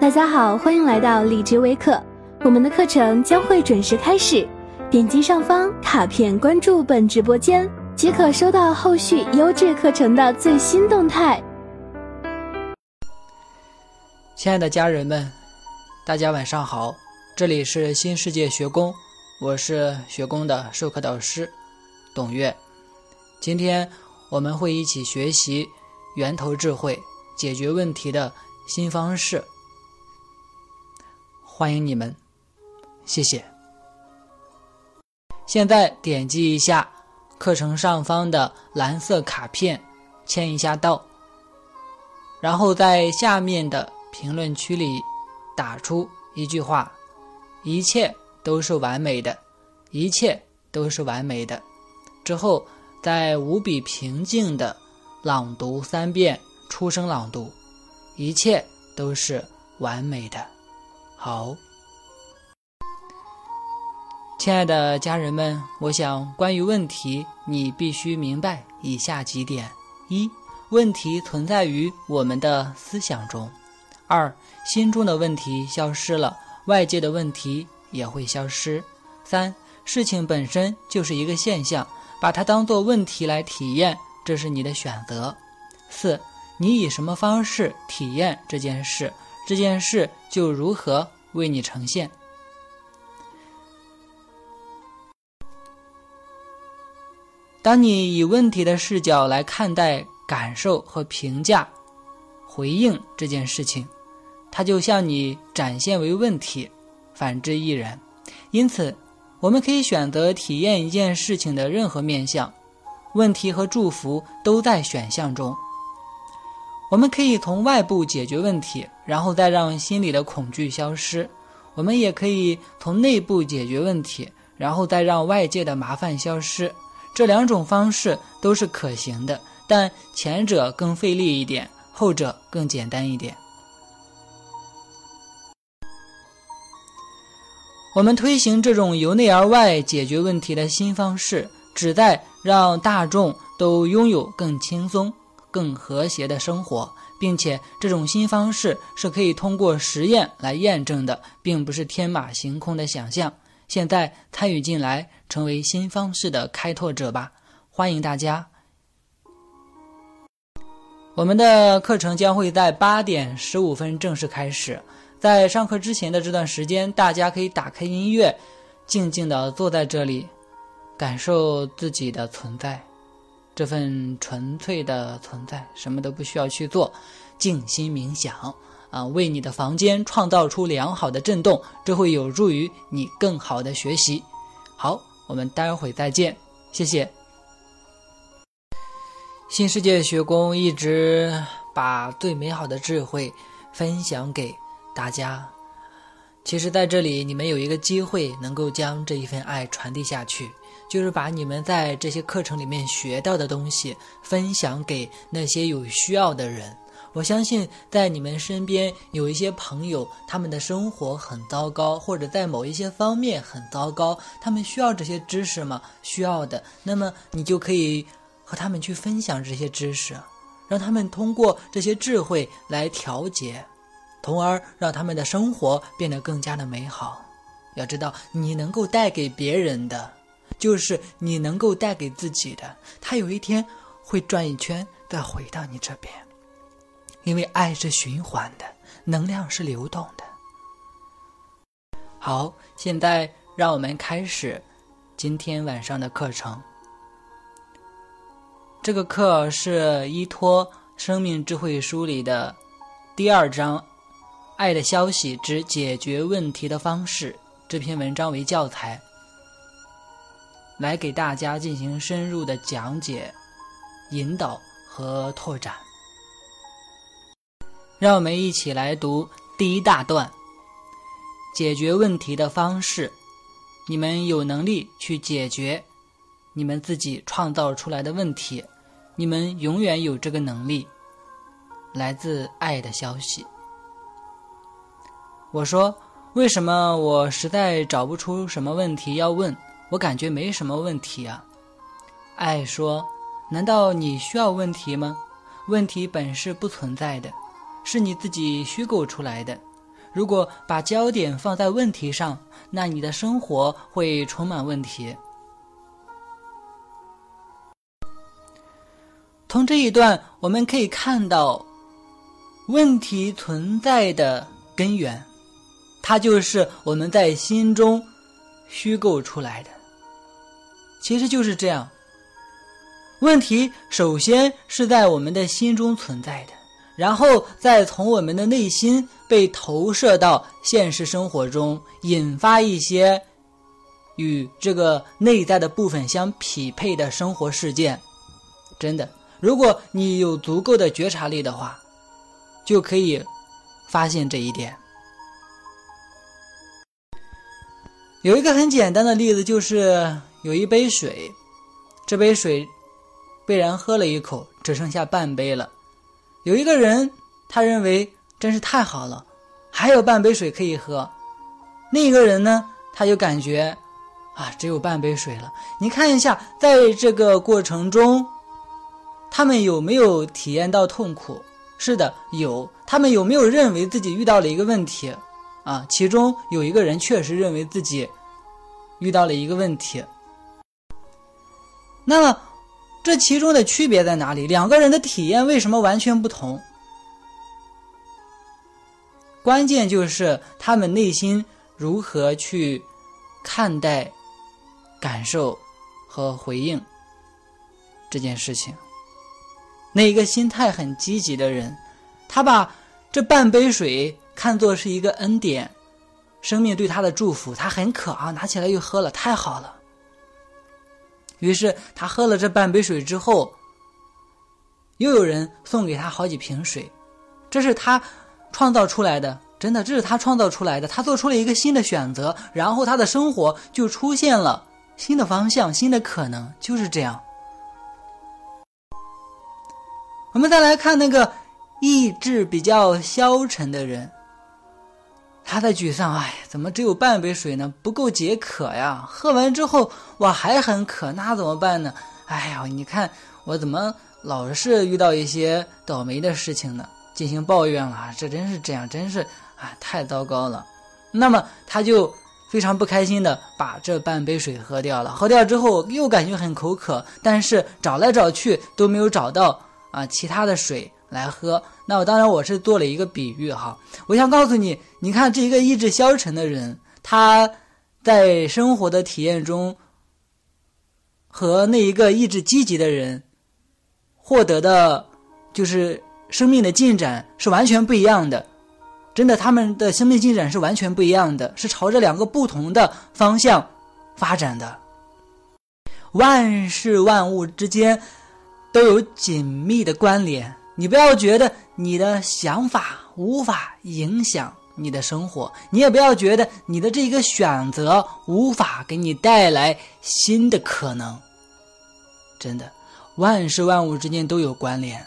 大家好，欢迎来到荔枝微课，我们的课程将会准时开始。点击上方卡片关注本直播间，即可收到后续优质课程的最新动态。亲爱的家人们，大家晚上好，这里是新世界学宫，我是学宫的授课导师董月。今天我们会一起学习源头智慧解决问题的新方式。欢迎你们，谢谢。现在点击一下课程上方的蓝色卡片，签一下到，然后在下面的评论区里打出一句话：“一切都是完美的，一切都是完美的。”之后再无比平静的朗读三遍，出声朗读：“一切都是完美的。”好，亲爱的家人们，我想关于问题，你必须明白以下几点：一、问题存在于我们的思想中；二、心中的问题消失了，外界的问题也会消失；三、事情本身就是一个现象，把它当做问题来体验，这是你的选择；四、你以什么方式体验这件事？这件事就如何为你呈现。当你以问题的视角来看待、感受和评价、回应这件事情，它就向你展现为问题；反之亦然。因此，我们可以选择体验一件事情的任何面相，问题和祝福都在选项中。我们可以从外部解决问题，然后再让心里的恐惧消失；我们也可以从内部解决问题，然后再让外界的麻烦消失。这两种方式都是可行的，但前者更费力一点，后者更简单一点。我们推行这种由内而外解决问题的新方式，旨在让大众都拥有更轻松。更和谐的生活，并且这种新方式是可以通过实验来验证的，并不是天马行空的想象。现在参与进来，成为新方式的开拓者吧！欢迎大家。我们的课程将会在八点十五分正式开始。在上课之前的这段时间，大家可以打开音乐，静静地坐在这里，感受自己的存在。这份纯粹的存在，什么都不需要去做，静心冥想啊，为你的房间创造出良好的震动，这会有助于你更好的学习。好，我们待会再见，谢谢。新世界学宫一直把最美好的智慧分享给大家，其实在这里你们有一个机会，能够将这一份爱传递下去。就是把你们在这些课程里面学到的东西分享给那些有需要的人。我相信，在你们身边有一些朋友，他们的生活很糟糕，或者在某一些方面很糟糕，他们需要这些知识吗？需要的。那么你就可以和他们去分享这些知识，让他们通过这些智慧来调节，从而让他们的生活变得更加的美好。要知道，你能够带给别人的。就是你能够带给自己的，它有一天会转一圈再回到你这边，因为爱是循环的，能量是流动的。好，现在让我们开始今天晚上的课程。这个课是依托《生命智慧书》里的第二章《爱的消息之解决问题的方式》这篇文章为教材。来给大家进行深入的讲解、引导和拓展。让我们一起来读第一大段：解决问题的方式。你们有能力去解决你们自己创造出来的问题，你们永远有这个能力。来自爱的消息。我说：“为什么我实在找不出什么问题要问？”我感觉没什么问题啊，爱说：“难道你需要问题吗？问题本是不存在的，是你自己虚构出来的。如果把焦点放在问题上，那你的生活会充满问题。从这一段我们可以看到，问题存在的根源，它就是我们在心中虚构出来的。其实就是这样，问题首先是在我们的心中存在的，然后再从我们的内心被投射到现实生活中，引发一些与这个内在的部分相匹配的生活事件。真的。如果你有足够的觉察力的话，就可以发现这一点。有一个很简单的例子，就是有一杯水，这杯水被人喝了一口，只剩下半杯了。有一个人，他认为真是太好了，还有半杯水可以喝。另一个人呢，他就感觉啊，只有半杯水了。你看一下，在这个过程中。他们有没有体验到痛苦？是的，有。他们有没有认为自己遇到了一个问题？啊，其中有一个人确实认为自己遇到了一个问题。那么，这其中的区别在哪里？两个人的体验为什么完全不同？关键就是他们内心如何去看待、感受和回应这件事情。那一个心态很积极的人，他把这半杯水看作是一个恩典，生命对他的祝福。他很渴啊，拿起来又喝了，太好了。于是他喝了这半杯水之后，又有人送给他好几瓶水，这是他创造出来的，真的，这是他创造出来的。他做出了一个新的选择，然后他的生活就出现了新的方向、新的可能，就是这样。我们再来看那个意志比较消沉的人，他的沮丧，哎，怎么只有半杯水呢？不够解渴呀！喝完之后，我还很渴，那怎么办呢？哎呀，你看我怎么老是遇到一些倒霉的事情呢？进行抱怨了，这真是这样，真是啊，太糟糕了。那么他就非常不开心的把这半杯水喝掉了。喝掉之后又感觉很口渴，但是找来找去都没有找到。啊，其他的水来喝。那我当然我是做了一个比喻哈，我想告诉你，你看这一个意志消沉的人，他在生活的体验中，和那一个意志积极的人获得的，就是生命的进展是完全不一样的。真的，他们的生命进展是完全不一样的，是朝着两个不同的方向发展的。万事万物之间。都有紧密的关联。你不要觉得你的想法无法影响你的生活，你也不要觉得你的这一个选择无法给你带来新的可能。真的，万事万物之间都有关联。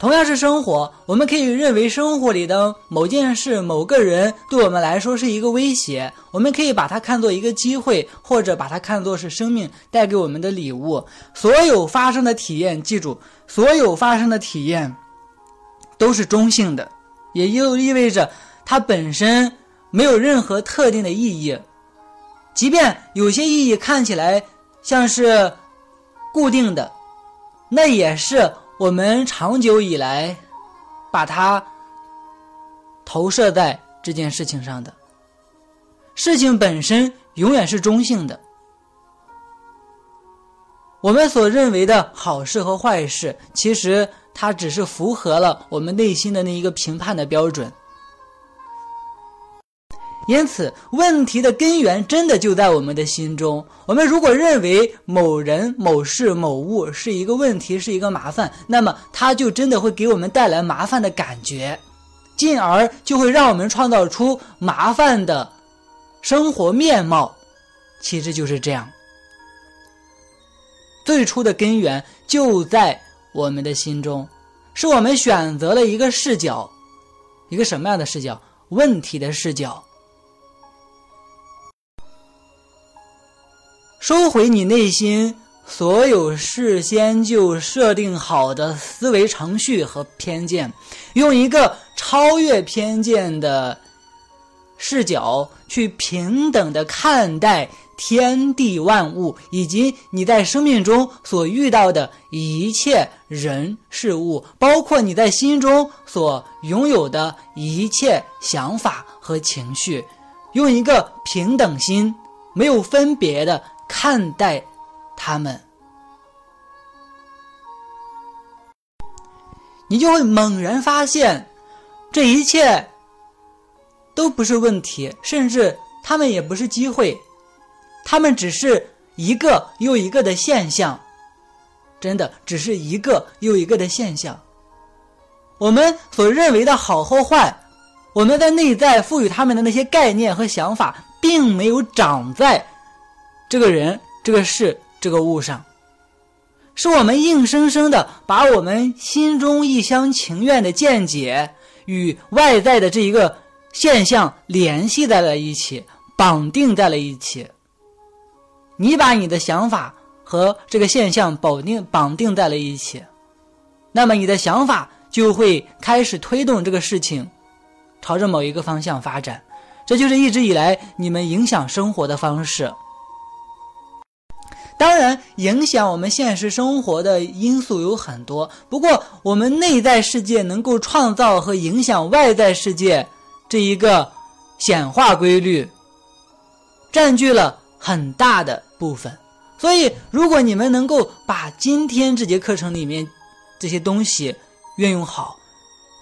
同样是生活，我们可以认为生活里的某件事、某个人对我们来说是一个威胁，我们可以把它看作一个机会，或者把它看作是生命带给我们的礼物。所有发生的体验，记住，所有发生的体验都是中性的，也就意味着它本身没有任何特定的意义，即便有些意义看起来像是固定的，那也是。我们长久以来，把它投射在这件事情上的事情本身永远是中性的。我们所认为的好事和坏事，其实它只是符合了我们内心的那一个评判的标准。因此，问题的根源真的就在我们的心中。我们如果认为某人、某事、某物是一个问题，是一个麻烦，那么它就真的会给我们带来麻烦的感觉，进而就会让我们创造出麻烦的生活面貌。其实就是这样。最初的根源就在我们的心中，是我们选择了一个视角，一个什么样的视角？问题的视角。收回你内心所有事先就设定好的思维程序和偏见，用一个超越偏见的视角去平等的看待天地万物，以及你在生命中所遇到的一切人事物，包括你在心中所拥有的一切想法和情绪，用一个平等心。没有分别的看待他们，你就会猛然发现，这一切都不是问题，甚至他们也不是机会，他们只是一个又一个的现象，真的只是一个又一个的现象。我们所认为的好或坏，我们在内在赋予他们的那些概念和想法。并没有长在这个人、这个事、这个物上，是我们硬生生的把我们心中一厢情愿的见解与外在的这一个现象联系在了一起，绑定在了一起。你把你的想法和这个现象绑定绑定在了一起，那么你的想法就会开始推动这个事情朝着某一个方向发展。这就是一直以来你们影响生活的方式。当然，影响我们现实生活的因素有很多，不过我们内在世界能够创造和影响外在世界这一个显化规律，占据了很大的部分。所以，如果你们能够把今天这节课程里面这些东西运用好，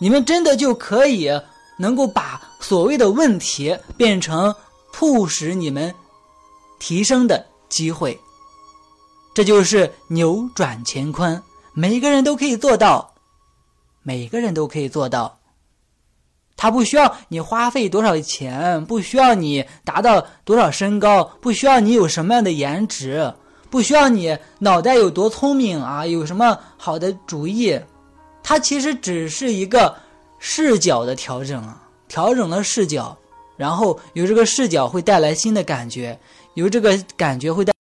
你们真的就可以。能够把所谓的问题变成促使你们提升的机会，这就是扭转乾坤。每个人都可以做到，每个人都可以做到。他不需要你花费多少钱，不需要你达到多少身高，不需要你有什么样的颜值，不需要你脑袋有多聪明啊，有什么好的主意。它其实只是一个。视角的调整啊，调整了视角，然后有这个视角会带来新的感觉，有这个感觉会带。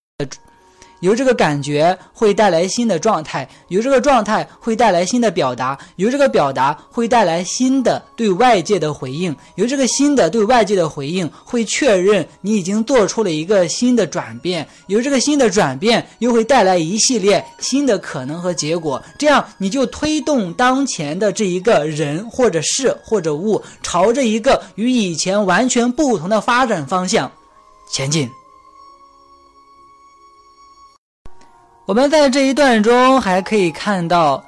由这个感觉会带来新的状态，由这个状态会带来新的表达，由这个表达会带来新的对外界的回应，由这个新的对外界的回应会确认你已经做出了一个新的转变，由这个新的转变又会带来一系列新的可能和结果，这样你就推动当前的这一个人或者事或者物朝着一个与以前完全不同的发展方向前进。我们在这一段中还可以看到，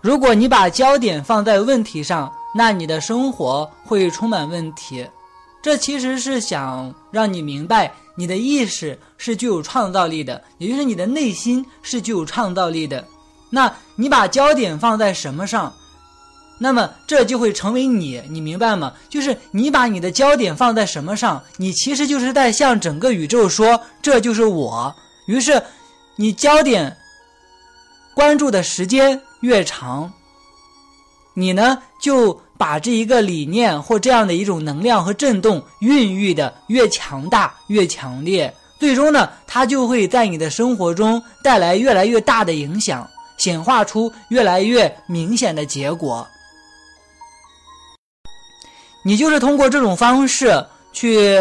如果你把焦点放在问题上，那你的生活会充满问题。这其实是想让你明白，你的意识是具有创造力的，也就是你的内心是具有创造力的。那你把焦点放在什么上，那么这就会成为你，你明白吗？就是你把你的焦点放在什么上，你其实就是在向整个宇宙说：“这就是我。”于是。你焦点关注的时间越长，你呢就把这一个理念或这样的一种能量和震动孕育的越强大越强烈，最终呢，它就会在你的生活中带来越来越大的影响，显化出越来越明显的结果。你就是通过这种方式去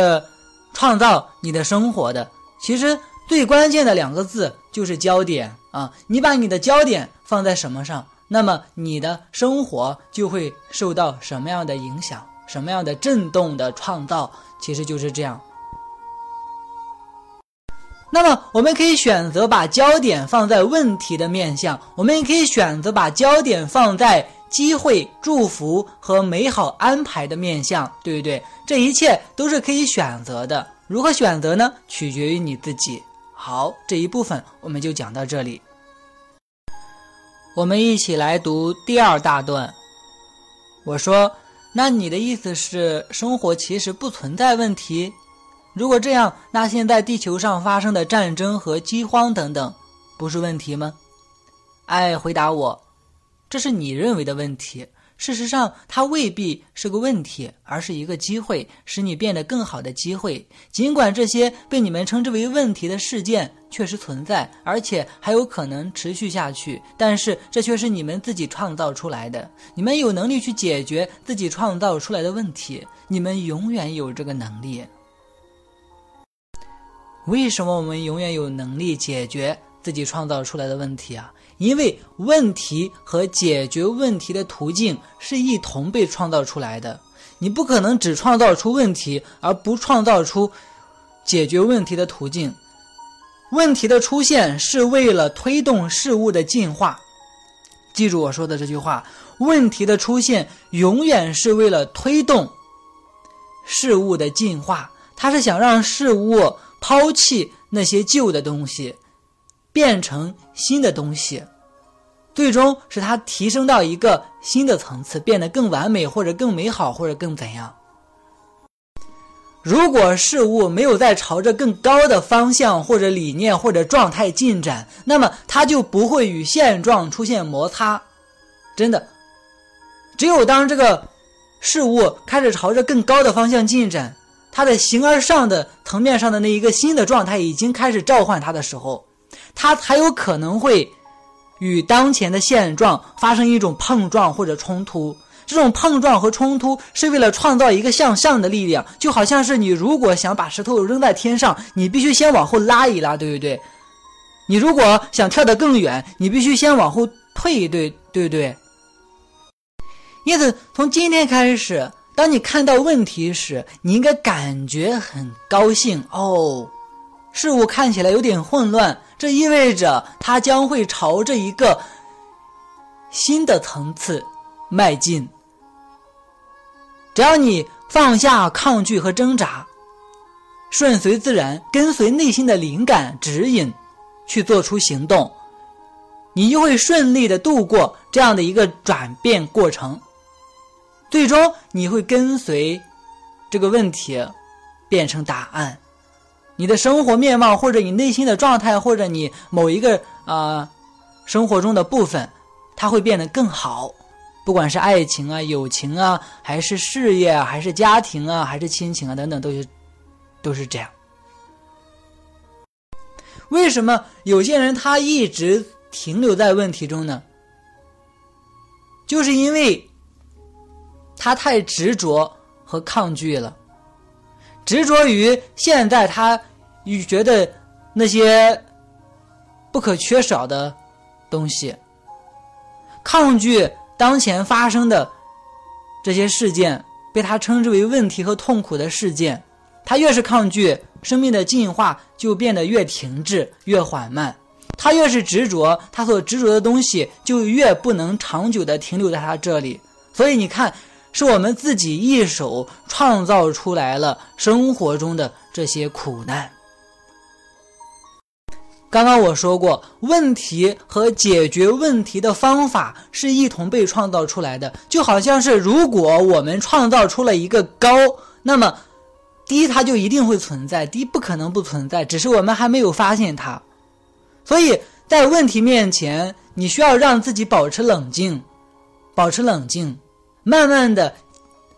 创造你的生活的，其实。最关键的两个字就是焦点啊！你把你的焦点放在什么上，那么你的生活就会受到什么样的影响，什么样的震动的创造，其实就是这样。那么我们可以选择把焦点放在问题的面向，我们也可以选择把焦点放在机会、祝福和美好安排的面向，对不对？这一切都是可以选择的。如何选择呢？取决于你自己。好，这一部分我们就讲到这里。我们一起来读第二大段。我说：“那你的意思是，生活其实不存在问题？如果这样，那现在地球上发生的战争和饥荒等等，不是问题吗？”爱回答我：“这是你认为的问题。事实上，它未必是个问题，而是一个机会，使你变得更好的机会。尽管这些被你们称之为问题的事件确实存在，而且还有可能持续下去，但是这却是你们自己创造出来的。你们有能力去解决自己创造出来的问题，你们永远有这个能力。为什么我们永远有能力解决自己创造出来的问题啊？因为问题和解决问题的途径是一同被创造出来的。你不可能只创造出问题而不创造出解决问题的途径。问题的出现是为了推动事物的进化。记住我说的这句话：问题的出现永远是为了推动事物的进化。它是想让事物抛弃那些旧的东西。变成新的东西，最终使它提升到一个新的层次，变得更完美，或者更美好，或者更怎样。如果事物没有在朝着更高的方向，或者理念，或者状态进展，那么它就不会与现状出现摩擦。真的，只有当这个事物开始朝着更高的方向进展，它的形而上的层面上的那一个新的状态已经开始召唤它的时候。它才有可能会与当前的现状发生一种碰撞或者冲突。这种碰撞和冲突是为了创造一个向上的力量，就好像是你如果想把石头扔在天上，你必须先往后拉一拉，对不对？你如果想跳得更远，你必须先往后退一退，对不对？因此，从今天开始，当你看到问题时，你应该感觉很高兴哦。事物看起来有点混乱，这意味着它将会朝着一个新的层次迈进。只要你放下抗拒和挣扎，顺随自然，跟随内心的灵感指引，去做出行动，你就会顺利的度过这样的一个转变过程。最终，你会跟随这个问题变成答案。你的生活面貌，或者你内心的状态，或者你某一个啊生活中的部分，它会变得更好。不管是爱情啊、友情啊，还是事业啊，还是家庭啊，还是亲情啊等等，都是都是这样。为什么有些人他一直停留在问题中呢？就是因为他太执着和抗拒了，执着于现在他。你觉得那些不可缺少的东西，抗拒当前发生的这些事件，被他称之为问题和痛苦的事件。他越是抗拒，生命的进化就变得越停滞、越缓慢。他越是执着，他所执着的东西就越不能长久的停留在他这里。所以你看，是我们自己一手创造出来了生活中的这些苦难。刚刚我说过，问题和解决问题的方法是一同被创造出来的，就好像是如果我们创造出了一个高，那么低它就一定会存在，低不可能不存在，只是我们还没有发现它。所以在问题面前，你需要让自己保持冷静，保持冷静，慢慢的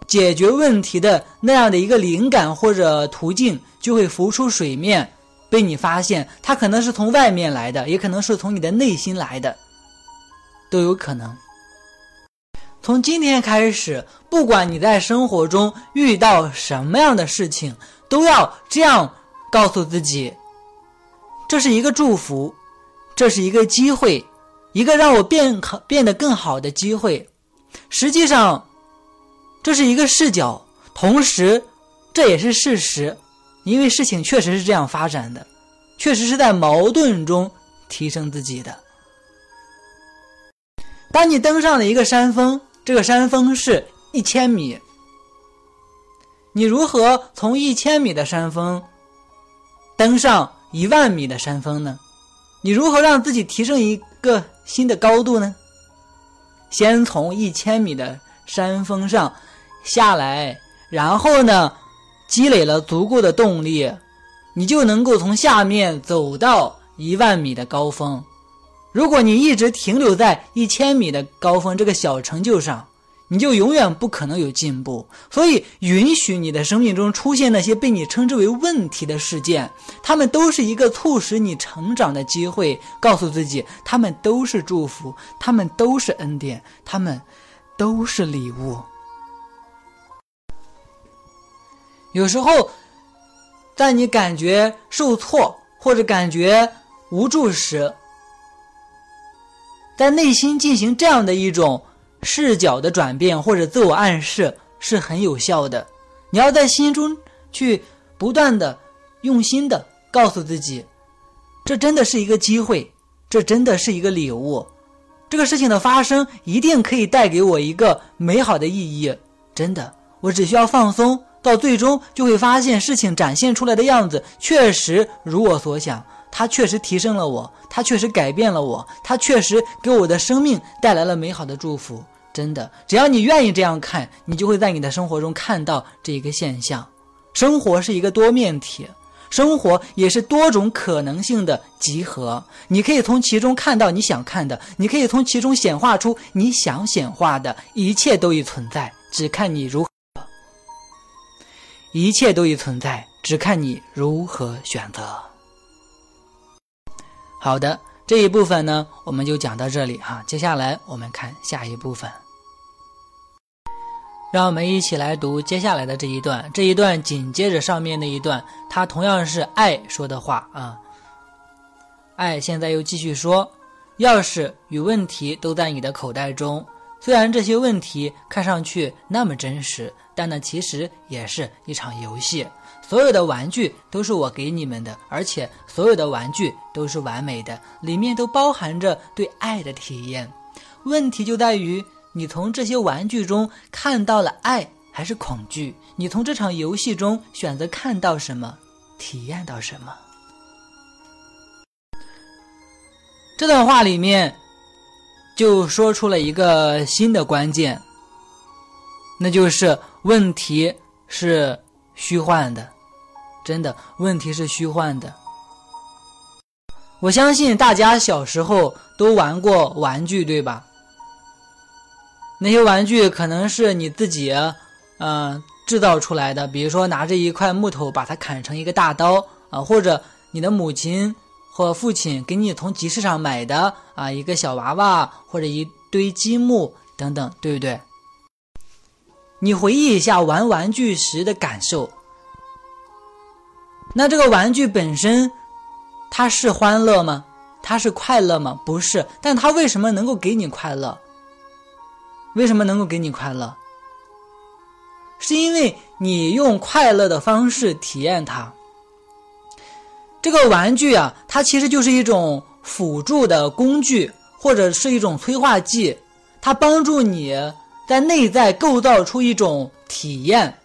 解决问题的那样的一个灵感或者途径就会浮出水面。被你发现，它可能是从外面来的，也可能是从你的内心来的，都有可能。从今天开始，不管你在生活中遇到什么样的事情，都要这样告诉自己：这是一个祝福，这是一个机会，一个让我变好、变得更好的机会。实际上，这是一个视角，同时这也是事实。因为事情确实是这样发展的，确实是在矛盾中提升自己的。当你登上了一个山峰，这个山峰是一千米，你如何从一千米的山峰登上一万米的山峰呢？你如何让自己提升一个新的高度呢？先从一千米的山峰上下来，然后呢？积累了足够的动力，你就能够从下面走到一万米的高峰。如果你一直停留在一千米的高峰这个小成就上，你就永远不可能有进步。所以，允许你的生命中出现那些被你称之为问题的事件，他们都是一个促使你成长的机会。告诉自己，他们都是祝福，他们都是恩典，他们都是礼物。有时候，在你感觉受挫或者感觉无助时，在内心进行这样的一种视角的转变或者自我暗示是很有效的。你要在心中去不断的用心的告诉自己，这真的是一个机会，这真的是一个礼物，这个事情的发生一定可以带给我一个美好的意义。真的，我只需要放松。到最终就会发现，事情展现出来的样子确实如我所想，它确实提升了我，它确实改变了我，它确实给我的生命带来了美好的祝福。真的，只要你愿意这样看，你就会在你的生活中看到这一个现象。生活是一个多面体，生活也是多种可能性的集合。你可以从其中看到你想看的，你可以从其中显化出你想显化的，一切都已存在，只看你如。一切都已存在，只看你如何选择。好的，这一部分呢，我们就讲到这里哈。接下来我们看下一部分，让我们一起来读接下来的这一段。这一段紧接着上面那一段，它同样是爱说的话啊。爱现在又继续说：钥匙与问题都在你的口袋中。虽然这些问题看上去那么真实，但那其实也是一场游戏。所有的玩具都是我给你们的，而且所有的玩具都是完美的，里面都包含着对爱的体验。问题就在于你从这些玩具中看到了爱还是恐惧？你从这场游戏中选择看到什么，体验到什么？这段话里面。就说出了一个新的关键，那就是问题是虚幻的，真的问题是虚幻的。我相信大家小时候都玩过玩具，对吧？那些玩具可能是你自己，嗯，制造出来的，比如说拿着一块木头把它砍成一个大刀啊，或者你的母亲。或父亲给你从集市上买的啊一个小娃娃或者一堆积木等等，对不对？你回忆一下玩玩具时的感受。那这个玩具本身，它是欢乐吗？它是快乐吗？不是。但它为什么能够给你快乐？为什么能够给你快乐？是因为你用快乐的方式体验它。这个玩具啊，它其实就是一种辅助的工具，或者是一种催化剂，它帮助你在内在构造出一种体验。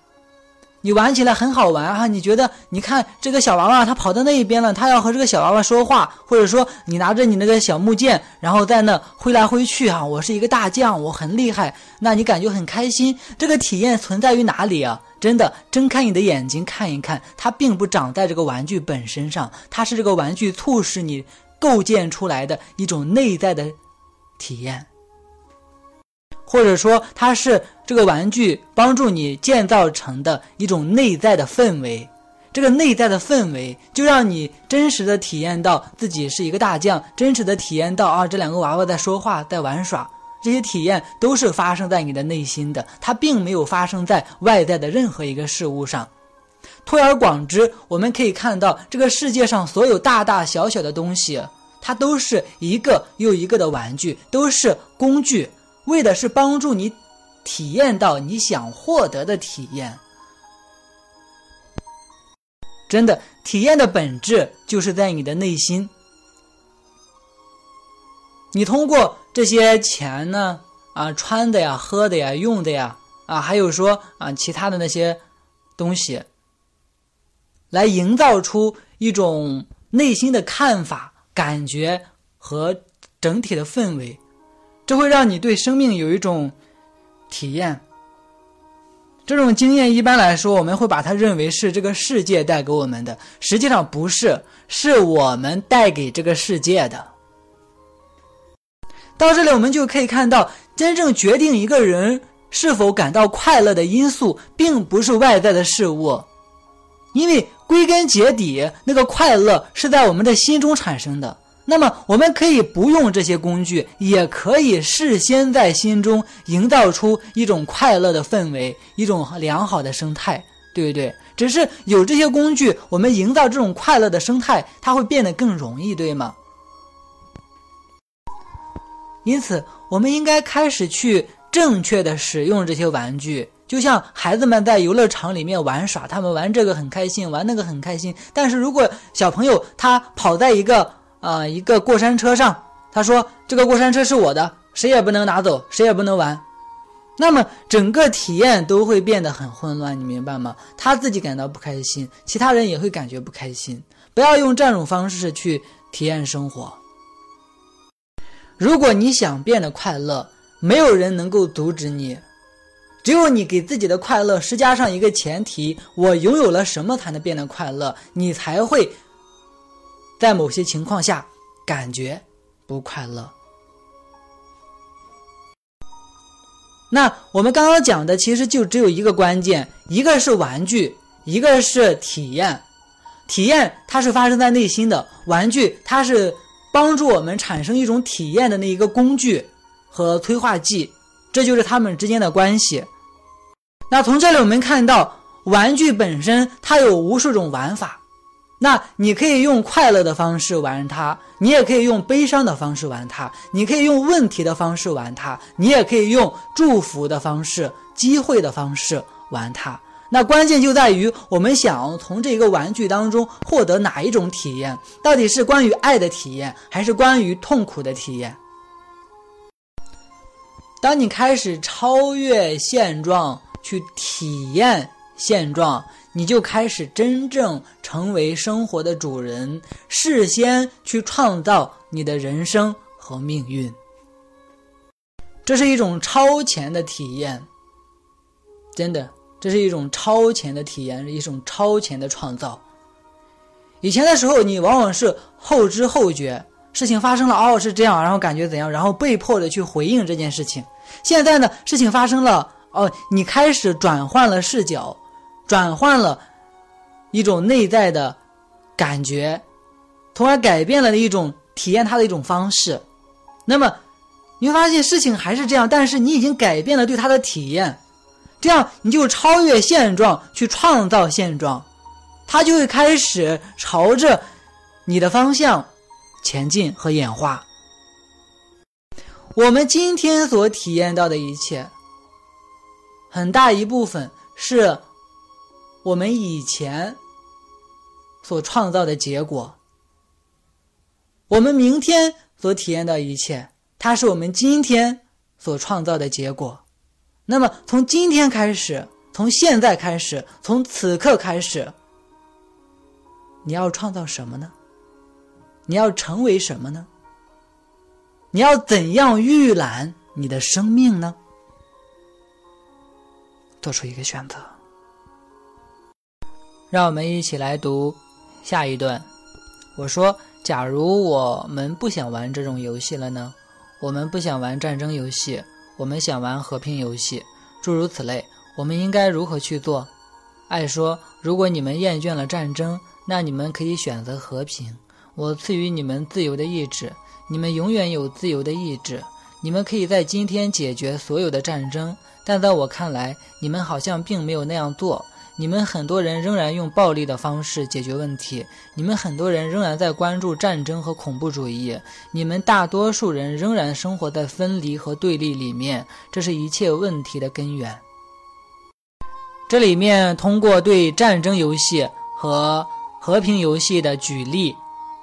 你玩起来很好玩哈，你觉得？你看这个小娃娃，它跑到那一边了，它要和这个小娃娃说话，或者说你拿着你那个小木剑，然后在那挥来挥去啊，我是一个大将，我很厉害，那你感觉很开心。这个体验存在于哪里啊？真的，睁开你的眼睛看一看，它并不长在这个玩具本身上，它是这个玩具促使你构建出来的一种内在的体验。或者说，它是这个玩具帮助你建造成的一种内在的氛围。这个内在的氛围，就让你真实的体验到自己是一个大将，真实的体验到啊，这两个娃娃在说话，在玩耍。这些体验都是发生在你的内心的，它并没有发生在外在的任何一个事物上。推而广之，我们可以看到，这个世界上所有大大小小的东西，它都是一个又一个的玩具，都是工具。为的是帮助你体验到你想获得的体验。真的，体验的本质就是在你的内心。你通过这些钱呢，啊，穿的呀、喝的呀、用的呀，啊，还有说啊，其他的那些东西，来营造出一种内心的看法、感觉和整体的氛围。这会让你对生命有一种体验，这种经验一般来说，我们会把它认为是这个世界带给我们的，实际上不是，是我们带给这个世界的。到这里，我们就可以看到，真正决定一个人是否感到快乐的因素，并不是外在的事物，因为归根结底，那个快乐是在我们的心中产生的。那么，我们可以不用这些工具，也可以事先在心中营造出一种快乐的氛围，一种良好的生态，对不对？只是有这些工具，我们营造这种快乐的生态，它会变得更容易，对吗？因此，我们应该开始去正确的使用这些玩具，就像孩子们在游乐场里面玩耍，他们玩这个很开心，玩那个很开心。但是如果小朋友他跑在一个啊一个过山车上，他说这个过山车是我的，谁也不能拿走，谁也不能玩，那么整个体验都会变得很混乱，你明白吗？他自己感到不开心，其他人也会感觉不开心。不要用这种方式去体验生活。如果你想变得快乐，没有人能够阻止你。只有你给自己的快乐施加上一个前提：我拥有了什么才能变得快乐？你才会在某些情况下感觉不快乐。那我们刚刚讲的其实就只有一个关键，一个是玩具，一个是体验。体验它是发生在内心的，玩具它是。帮助我们产生一种体验的那一个工具和催化剂，这就是它们之间的关系。那从这里我们看到，玩具本身它有无数种玩法。那你可以用快乐的方式玩它，你也可以用悲伤的方式玩它，你可以用问题的方式玩它，你也可以用祝福的方式、机会的方式玩它。那关键就在于我们想从这个玩具当中获得哪一种体验？到底是关于爱的体验，还是关于痛苦的体验？当你开始超越现状，去体验现状，你就开始真正成为生活的主人，事先去创造你的人生和命运。这是一种超前的体验，真的。这是一种超前的体验，是一种超前的创造。以前的时候，你往往是后知后觉，事情发生了，哦，是这样，然后感觉怎样，然后被迫的去回应这件事情。现在呢，事情发生了，哦，你开始转换了视角，转换了一种内在的感觉，从而改变了一种体验它的一种方式。那么，你会发现事情还是这样，但是你已经改变了对它的体验。这样，你就超越现状，去创造现状，它就会开始朝着你的方向前进和演化。我们今天所体验到的一切，很大一部分是我们以前所创造的结果。我们明天所体验到一切，它是我们今天所创造的结果。那么，从今天开始，从现在开始，从此刻开始，你要创造什么呢？你要成为什么呢？你要怎样预览你的生命呢？做出一个选择。让我们一起来读下一段。我说：“假如我们不想玩这种游戏了呢？我们不想玩战争游戏。”我们想玩和平游戏，诸如此类，我们应该如何去做？爱说：“如果你们厌倦了战争，那你们可以选择和平。我赐予你们自由的意志，你们永远有自由的意志。你们可以在今天解决所有的战争，但在我看来，你们好像并没有那样做。”你们很多人仍然用暴力的方式解决问题，你们很多人仍然在关注战争和恐怖主义，你们大多数人仍然生活在分离和对立里面，这是一切问题的根源。这里面通过对战争游戏和和平游戏的举例，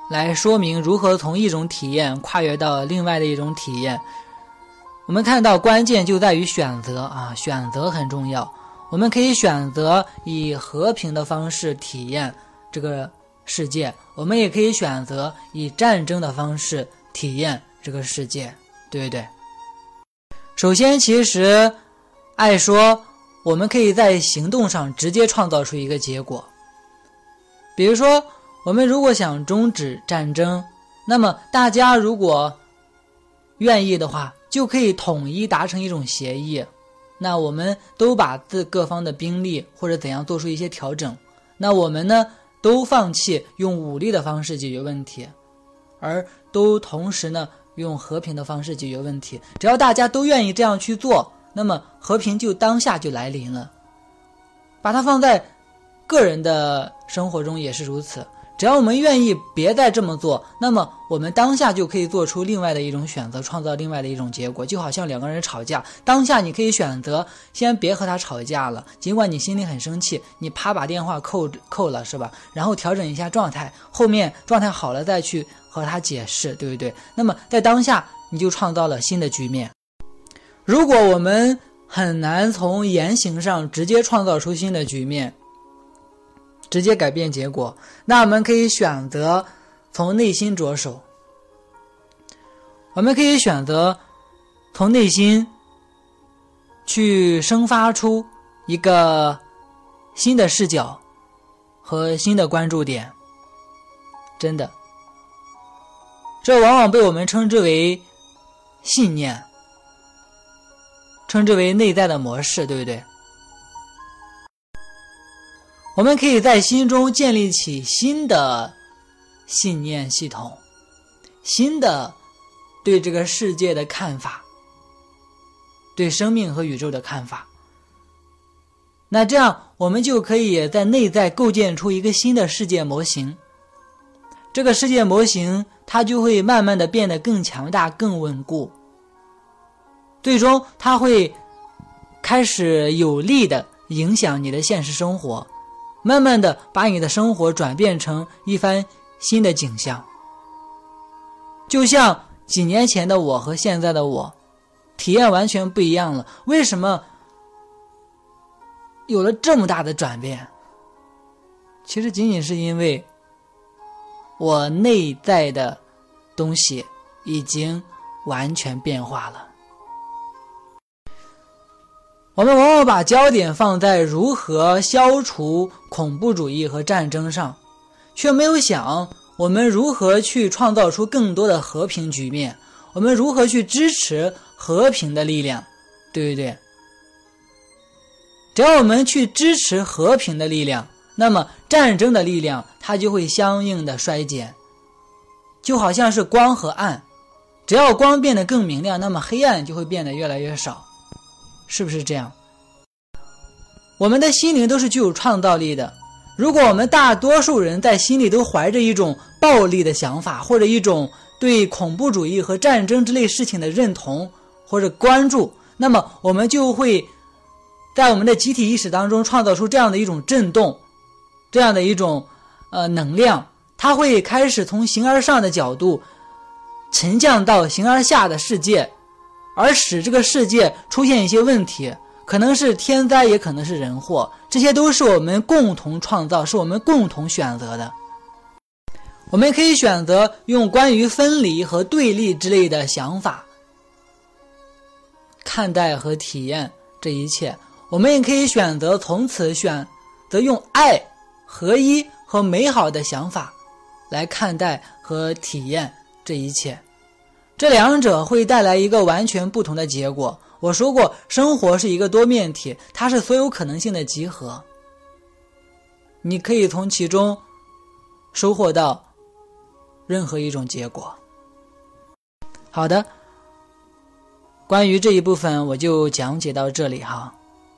来说明如何从一种体验跨越到另外的一种体验。我们看到关键就在于选择啊，选择很重要。我们可以选择以和平的方式体验这个世界，我们也可以选择以战争的方式体验这个世界，对不对？首先，其实爱说，我们可以在行动上直接创造出一个结果。比如说，我们如果想终止战争，那么大家如果愿意的话，就可以统一达成一种协议。那我们都把自各方的兵力或者怎样做出一些调整，那我们呢都放弃用武力的方式解决问题，而都同时呢用和平的方式解决问题。只要大家都愿意这样去做，那么和平就当下就来临了。把它放在个人的生活中也是如此。只要我们愿意别再这么做，那么我们当下就可以做出另外的一种选择，创造另外的一种结果。就好像两个人吵架，当下你可以选择先别和他吵架了，尽管你心里很生气，你啪把电话扣扣了，是吧？然后调整一下状态，后面状态好了再去和他解释，对不对？那么在当下你就创造了新的局面。如果我们很难从言行上直接创造出新的局面。直接改变结果，那我们可以选择从内心着手。我们可以选择从内心去生发出一个新的视角和新的关注点。真的，这往往被我们称之为信念，称之为内在的模式，对不对？我们可以在心中建立起新的信念系统，新的对这个世界的看法，对生命和宇宙的看法。那这样，我们就可以在内在构建出一个新的世界模型。这个世界模型，它就会慢慢的变得更强大、更稳固，最终它会开始有力的影响你的现实生活。慢慢的把你的生活转变成一番新的景象，就像几年前的我和现在的我，体验完全不一样了。为什么有了这么大的转变？其实仅仅是因为我内在的东西已经完全变化了。我们往往把焦点放在如何消除恐怖主义和战争上，却没有想我们如何去创造出更多的和平局面，我们如何去支持和平的力量，对不对？只要我们去支持和平的力量，那么战争的力量它就会相应的衰减，就好像是光和暗，只要光变得更明亮，那么黑暗就会变得越来越少。是不是这样？我们的心灵都是具有创造力的。如果我们大多数人在心里都怀着一种暴力的想法，或者一种对恐怖主义和战争之类事情的认同或者关注，那么我们就会在我们的集体意识当中创造出这样的一种震动，这样的一种呃能量，它会开始从形而上的角度沉降到形而下的世界。而使这个世界出现一些问题，可能是天灾，也可能是人祸，这些都是我们共同创造，是我们共同选择的。我们可以选择用关于分离和对立之类的想法看待和体验这一切，我们也可以选择从此选择用爱、合一和美好的想法来看待和体验这一切。这两者会带来一个完全不同的结果。我说过，生活是一个多面体，它是所有可能性的集合。你可以从其中收获到任何一种结果。好的，关于这一部分我就讲解到这里哈，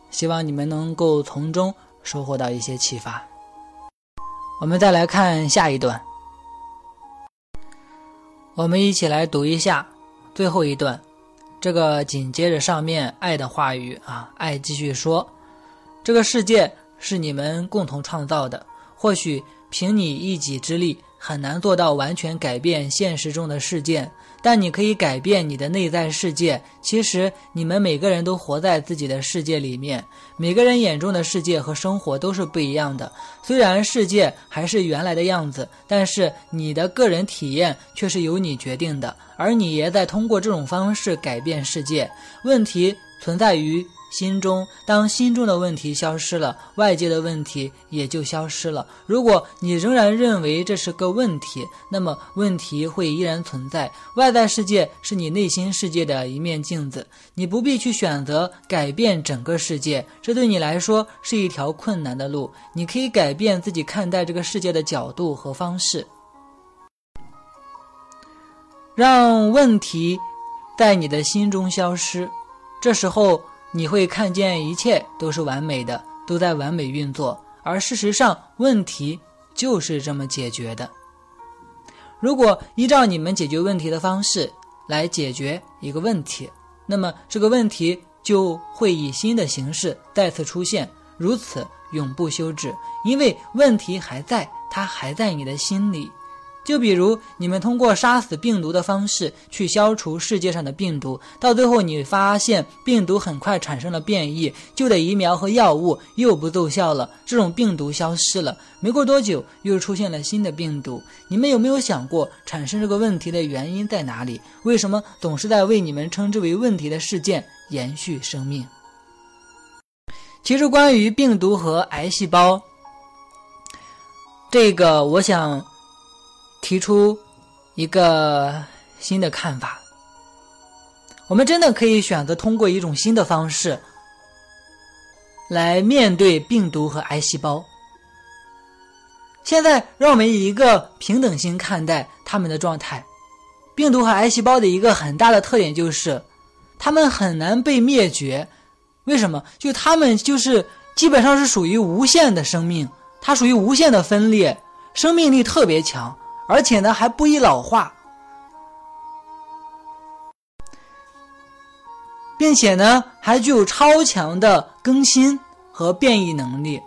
希望你们能够从中收获到一些启发。我们再来看下一段。我们一起来读一下最后一段，这个紧接着上面爱的话语啊，爱继续说：这个世界是你们共同创造的，或许凭你一己之力很难做到完全改变现实中的事件。但你可以改变你的内在世界。其实你们每个人都活在自己的世界里面，每个人眼中的世界和生活都是不一样的。虽然世界还是原来的样子，但是你的个人体验却是由你决定的，而你也在通过这种方式改变世界。问题存在于心中。当心中的问题消失了，外界的问题也就消失了。如果你仍然认为这是个问题，那么问题会依然存在。外在世界是你内心世界的一面镜子，你不必去选择改变整个世界，这对你来说是一条困难的路。你可以改变自己看待这个世界的角度和方式。让问题在你的心中消失，这时候你会看见一切都是完美的，都在完美运作。而事实上，问题就是这么解决的。如果依照你们解决问题的方式来解决一个问题，那么这个问题就会以新的形式再次出现，如此永不休止。因为问题还在，它还在你的心里。就比如你们通过杀死病毒的方式去消除世界上的病毒，到最后你发现病毒很快产生了变异，旧的疫苗和药物又不奏效了，这种病毒消失了。没过多久，又出现了新的病毒。你们有没有想过产生这个问题的原因在哪里？为什么总是在为你们称之为问题的事件延续生命？其实关于病毒和癌细胞，这个我想。提出一个新的看法，我们真的可以选择通过一种新的方式来面对病毒和癌细胞。现在，让我们以一个平等心看待他们的状态。病毒和癌细胞的一个很大的特点就是，它们很难被灭绝。为什么？就它们就是基本上是属于无限的生命，它属于无限的分裂，生命力特别强。而且呢，还不易老化，并且呢，还具有超强的更新和变异能力。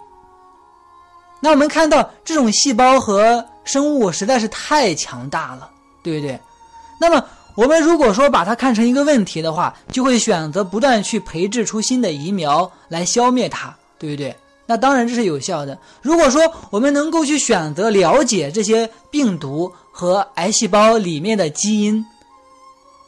那我们看到这种细胞和生物实在是太强大了，对不对？那么我们如果说把它看成一个问题的话，就会选择不断去培植出新的疫苗来消灭它，对不对？那当然这是有效的。如果说我们能够去选择了解这些病毒和癌细胞里面的基因，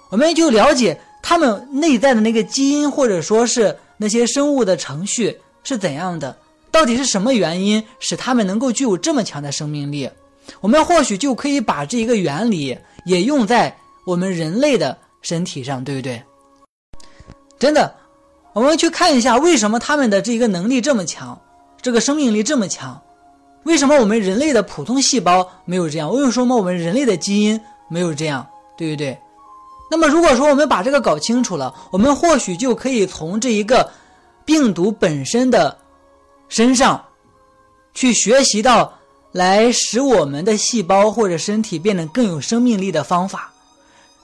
我们就了解它们内在的那个基因，或者说是那些生物的程序是怎样的，到底是什么原因使它们能够具有这么强的生命力？我们或许就可以把这一个原理也用在我们人类的身体上，对不对？真的，我们去看一下为什么他们的这一个能力这么强。这个生命力这么强，为什么我们人类的普通细胞没有这样？为什么我们人类的基因没有这样？对不对？那么如果说我们把这个搞清楚了，我们或许就可以从这一个病毒本身的身上去学习到来使我们的细胞或者身体变得更有生命力的方法。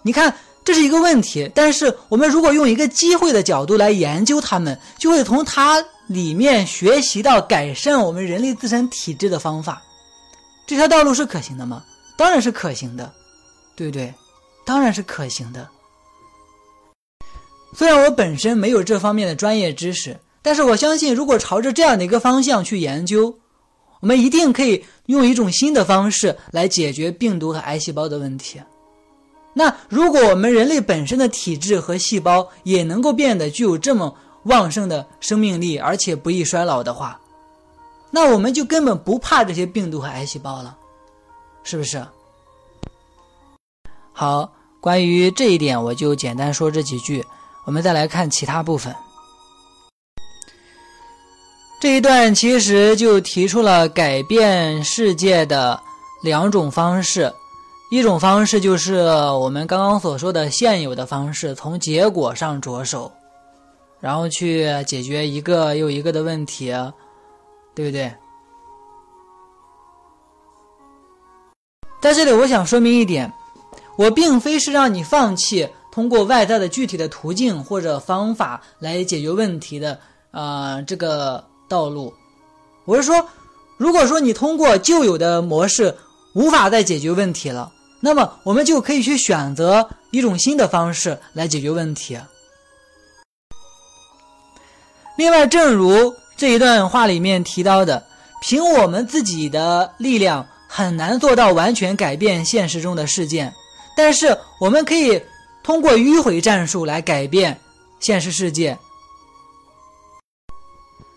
你看，这是一个问题，但是我们如果用一个机会的角度来研究它们，就会从它。里面学习到改善我们人类自身体质的方法，这条道路是可行的吗？当然是可行的，对不对？当然是可行的。虽然我本身没有这方面的专业知识，但是我相信，如果朝着这样的一个方向去研究，我们一定可以用一种新的方式来解决病毒和癌细胞的问题。那如果我们人类本身的体质和细胞也能够变得具有这么……旺盛的生命力，而且不易衰老的话，那我们就根本不怕这些病毒和癌细胞了，是不是？好，关于这一点，我就简单说这几句。我们再来看其他部分。这一段其实就提出了改变世界的两种方式，一种方式就是我们刚刚所说的现有的方式，从结果上着手。然后去解决一个又一个的问题，对不对？在这里，我想说明一点，我并非是让你放弃通过外在的具体的途径或者方法来解决问题的啊这个道路。我是说，如果说你通过旧有的模式无法再解决问题了，那么我们就可以去选择一种新的方式来解决问题。另外，正如这一段话里面提到的，凭我们自己的力量很难做到完全改变现实中的事件，但是我们可以通过迂回战术来改变现实世界。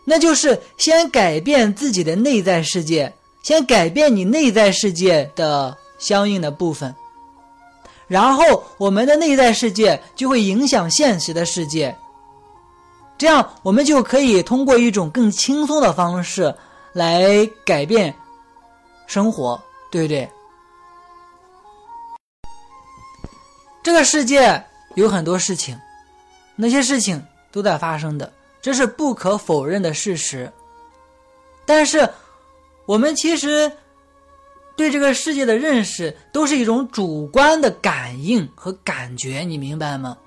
那就是先改变自己的内在世界，先改变你内在世界的相应的部分，然后我们的内在世界就会影响现实的世界。这样，我们就可以通过一种更轻松的方式来改变生活，对不对？这个世界有很多事情，那些事情都在发生的，这是不可否认的事实。但是，我们其实对这个世界的认识都是一种主观的感应和感觉，你明白吗？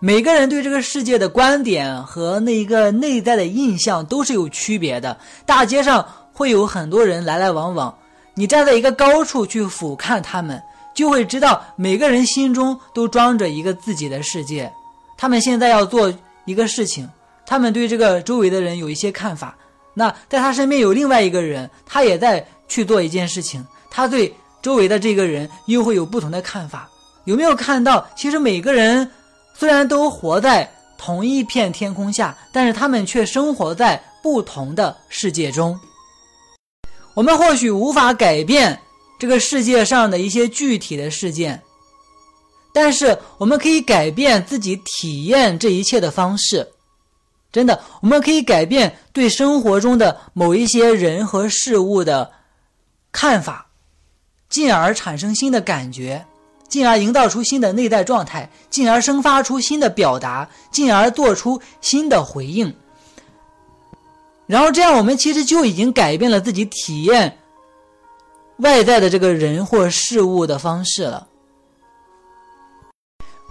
每个人对这个世界的观点和那一个内在的印象都是有区别的。大街上会有很多人来来往往，你站在一个高处去俯瞰他们，就会知道每个人心中都装着一个自己的世界。他们现在要做一个事情，他们对这个周围的人有一些看法。那在他身边有另外一个人，他也在去做一件事情，他对周围的这个人又会有不同的看法。有没有看到？其实每个人。虽然都活在同一片天空下，但是他们却生活在不同的世界中。我们或许无法改变这个世界上的一些具体的事件，但是我们可以改变自己体验这一切的方式。真的，我们可以改变对生活中的某一些人和事物的看法，进而产生新的感觉。进而营造出新的内在状态，进而生发出新的表达，进而做出新的回应。然后这样，我们其实就已经改变了自己体验外在的这个人或事物的方式了。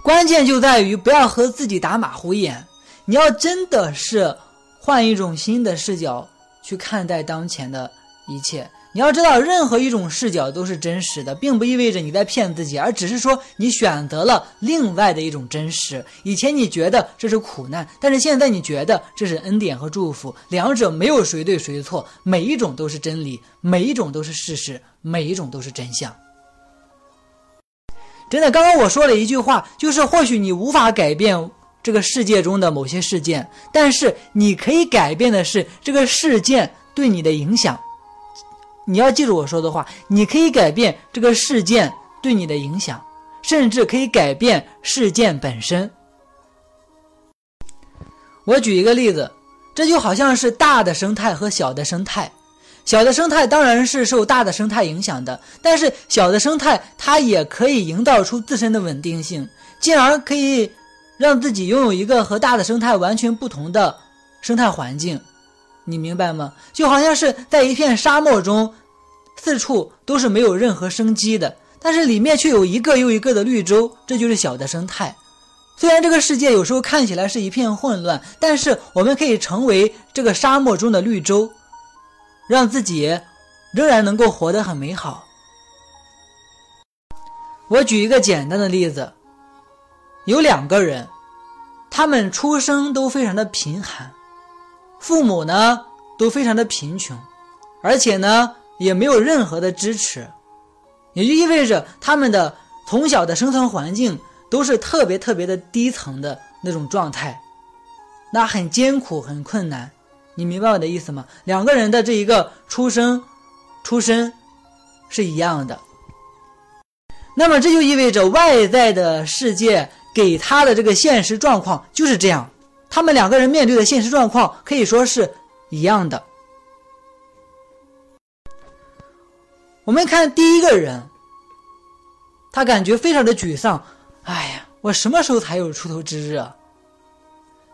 关键就在于不要和自己打马虎眼，你要真的是换一种新的视角去看待当前的一切。你要知道，任何一种视角都是真实的，并不意味着你在骗自己，而只是说你选择了另外的一种真实。以前你觉得这是苦难，但是现在你觉得这是恩典和祝福。两者没有谁对谁错，每一种都是真理，每一种都是事实，每一种都是真相。真的，刚刚我说了一句话，就是或许你无法改变这个世界中的某些事件，但是你可以改变的是这个事件对你的影响。你要记住我说的话，你可以改变这个事件对你的影响，甚至可以改变事件本身。我举一个例子，这就好像是大的生态和小的生态，小的生态当然是受大的生态影响的，但是小的生态它也可以营造出自身的稳定性，进而可以让自己拥有一个和大的生态完全不同的生态环境。你明白吗？就好像是在一片沙漠中，四处都是没有任何生机的，但是里面却有一个又一个的绿洲，这就是小的生态。虽然这个世界有时候看起来是一片混乱，但是我们可以成为这个沙漠中的绿洲，让自己仍然能够活得很美好。我举一个简单的例子，有两个人，他们出生都非常的贫寒。父母呢都非常的贫穷，而且呢也没有任何的支持，也就意味着他们的从小的生存环境都是特别特别的低层的那种状态，那很艰苦很困难，你明白我的意思吗？两个人的这一个出生出身是一样的，那么这就意味着外在的世界给他的这个现实状况就是这样。他们两个人面对的现实状况可以说是一样的。我们看第一个人，他感觉非常的沮丧，哎呀，我什么时候才有出头之日啊？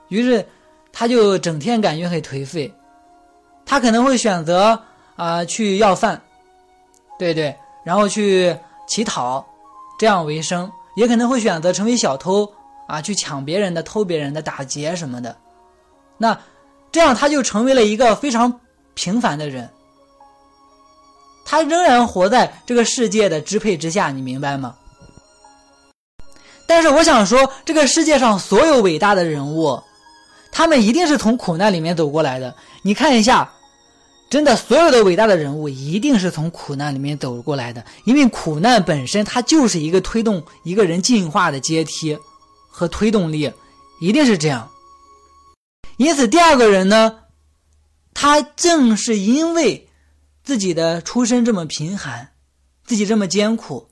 于是他就整天感觉很颓废，他可能会选择啊去要饭，对对，然后去乞讨，这样为生，也可能会选择成为小偷。啊，去抢别人的、偷别人的、打劫什么的，那这样他就成为了一个非常平凡的人。他仍然活在这个世界的支配之下，你明白吗？但是我想说，这个世界上所有伟大的人物，他们一定是从苦难里面走过来的。你看一下，真的，所有的伟大的人物一定是从苦难里面走过来的，因为苦难本身它就是一个推动一个人进化的阶梯。和推动力，一定是这样。因此，第二个人呢，他正是因为自己的出身这么贫寒，自己这么艰苦，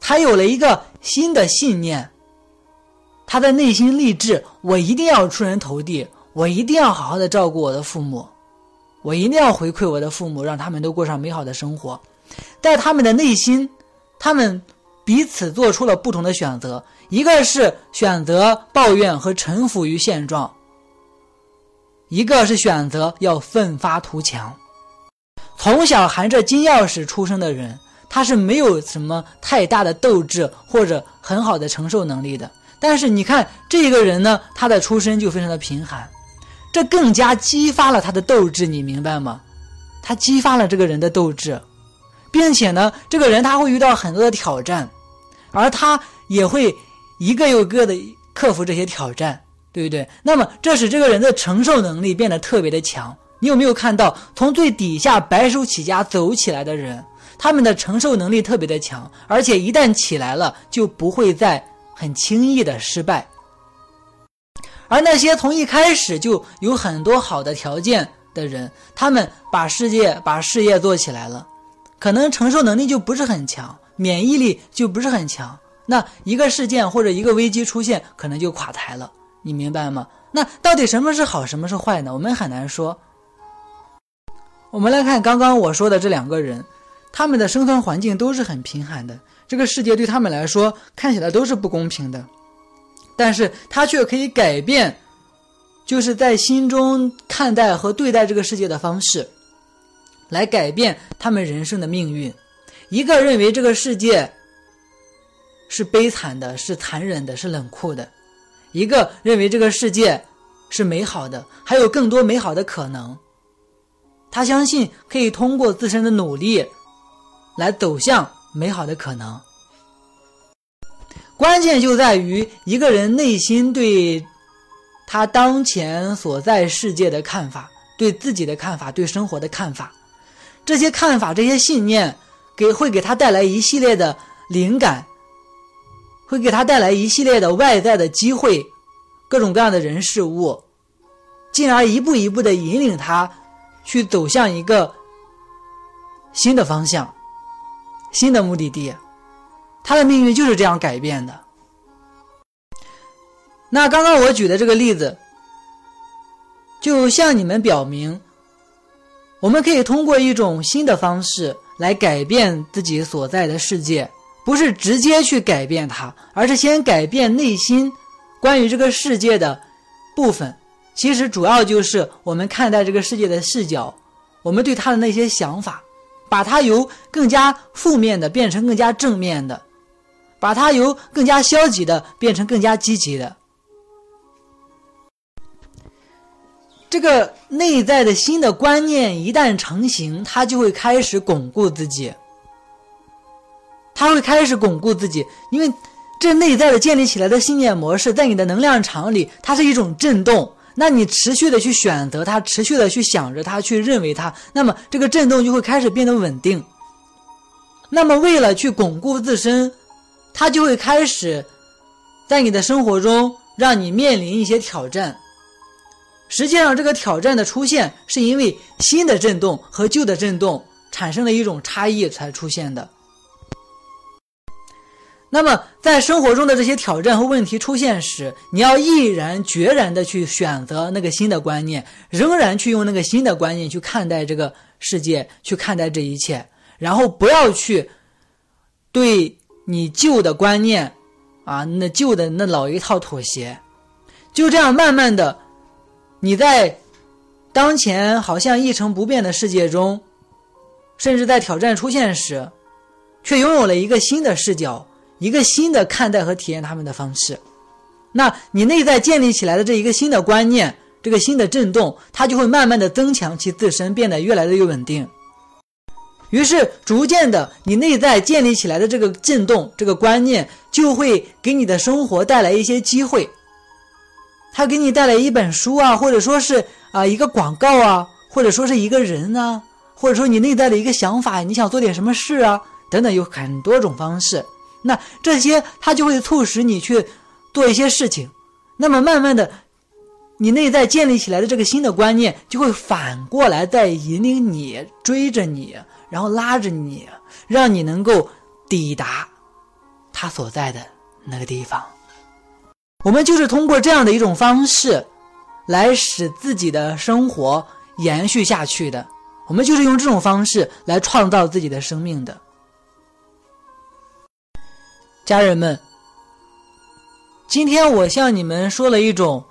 他有了一个新的信念。他的内心立志：我一定要出人头地，我一定要好好的照顾我的父母，我一定要回馈我的父母，让他们都过上美好的生活。在他们的内心，他们彼此做出了不同的选择。一个是选择抱怨和臣服于现状，一个是选择要奋发图强。从小含着金钥匙出生的人，他是没有什么太大的斗志或者很好的承受能力的。但是你看这个人呢，他的出身就非常的贫寒，这更加激发了他的斗志，你明白吗？他激发了这个人的斗志，并且呢，这个人他会遇到很多的挑战，而他也会。一个又一个的克服这些挑战，对不对？那么这使这个人的承受能力变得特别的强。你有没有看到，从最底下白手起家走起来的人，他们的承受能力特别的强，而且一旦起来了，就不会再很轻易的失败。而那些从一开始就有很多好的条件的人，他们把世界把事业做起来了，可能承受能力就不是很强，免疫力就不是很强。那一个事件或者一个危机出现，可能就垮台了，你明白吗？那到底什么是好，什么是坏呢？我们很难说。我们来看刚刚我说的这两个人，他们的生存环境都是很贫寒的，这个世界对他们来说看起来都是不公平的，但是他却可以改变，就是在心中看待和对待这个世界的方式，来改变他们人生的命运。一个认为这个世界。是悲惨的，是残忍的，是冷酷的。一个认为这个世界是美好的，还有更多美好的可能。他相信可以通过自身的努力来走向美好的可能。关键就在于一个人内心对他当前所在世界的看法，对自己的看法，对生活的看法。这些看法，这些信念，给会给他带来一系列的灵感。会给他带来一系列的外在的机会，各种各样的人事物，进而一步一步的引领他去走向一个新的方向、新的目的地。他的命运就是这样改变的。那刚刚我举的这个例子，就向你们表明，我们可以通过一种新的方式来改变自己所在的世界。不是直接去改变它，而是先改变内心关于这个世界的部分。其实主要就是我们看待这个世界的视角，我们对它的那些想法，把它由更加负面的变成更加正面的，把它由更加消极的变成更加积极的。这个内在的新的观念一旦成型，它就会开始巩固自己。他会开始巩固自己，因为这内在的建立起来的信念模式，在你的能量场里，它是一种震动。那你持续的去选择它，持续的去想着它，去认为它，那么这个震动就会开始变得稳定。那么为了去巩固自身，它就会开始在你的生活中让你面临一些挑战。实际上，这个挑战的出现是因为新的震动和旧的震动产生了一种差异才出现的。那么，在生活中的这些挑战和问题出现时，你要毅然决然的去选择那个新的观念，仍然去用那个新的观念去看待这个世界，去看待这一切，然后不要去对你旧的观念啊，那旧的那老一套妥协。就这样，慢慢的，你在当前好像一成不变的世界中，甚至在挑战出现时，却拥有了一个新的视角。一个新的看待和体验他们的方式，那你内在建立起来的这一个新的观念，这个新的震动，它就会慢慢的增强其自身，变得越来越稳定。于是，逐渐的，你内在建立起来的这个震动，这个观念，就会给你的生活带来一些机会。他给你带来一本书啊，或者说是啊一个广告啊，或者说是一个人啊，或者说你内在的一个想法，你想做点什么事啊，等等，有很多种方式。那这些，它就会促使你去做一些事情。那么，慢慢的，你内在建立起来的这个新的观念，就会反过来在引领你、追着你，然后拉着你，让你能够抵达他所在的那个地方。我们就是通过这样的一种方式，来使自己的生活延续下去的。我们就是用这种方式来创造自己的生命的。家人们，今天我向你们说了一种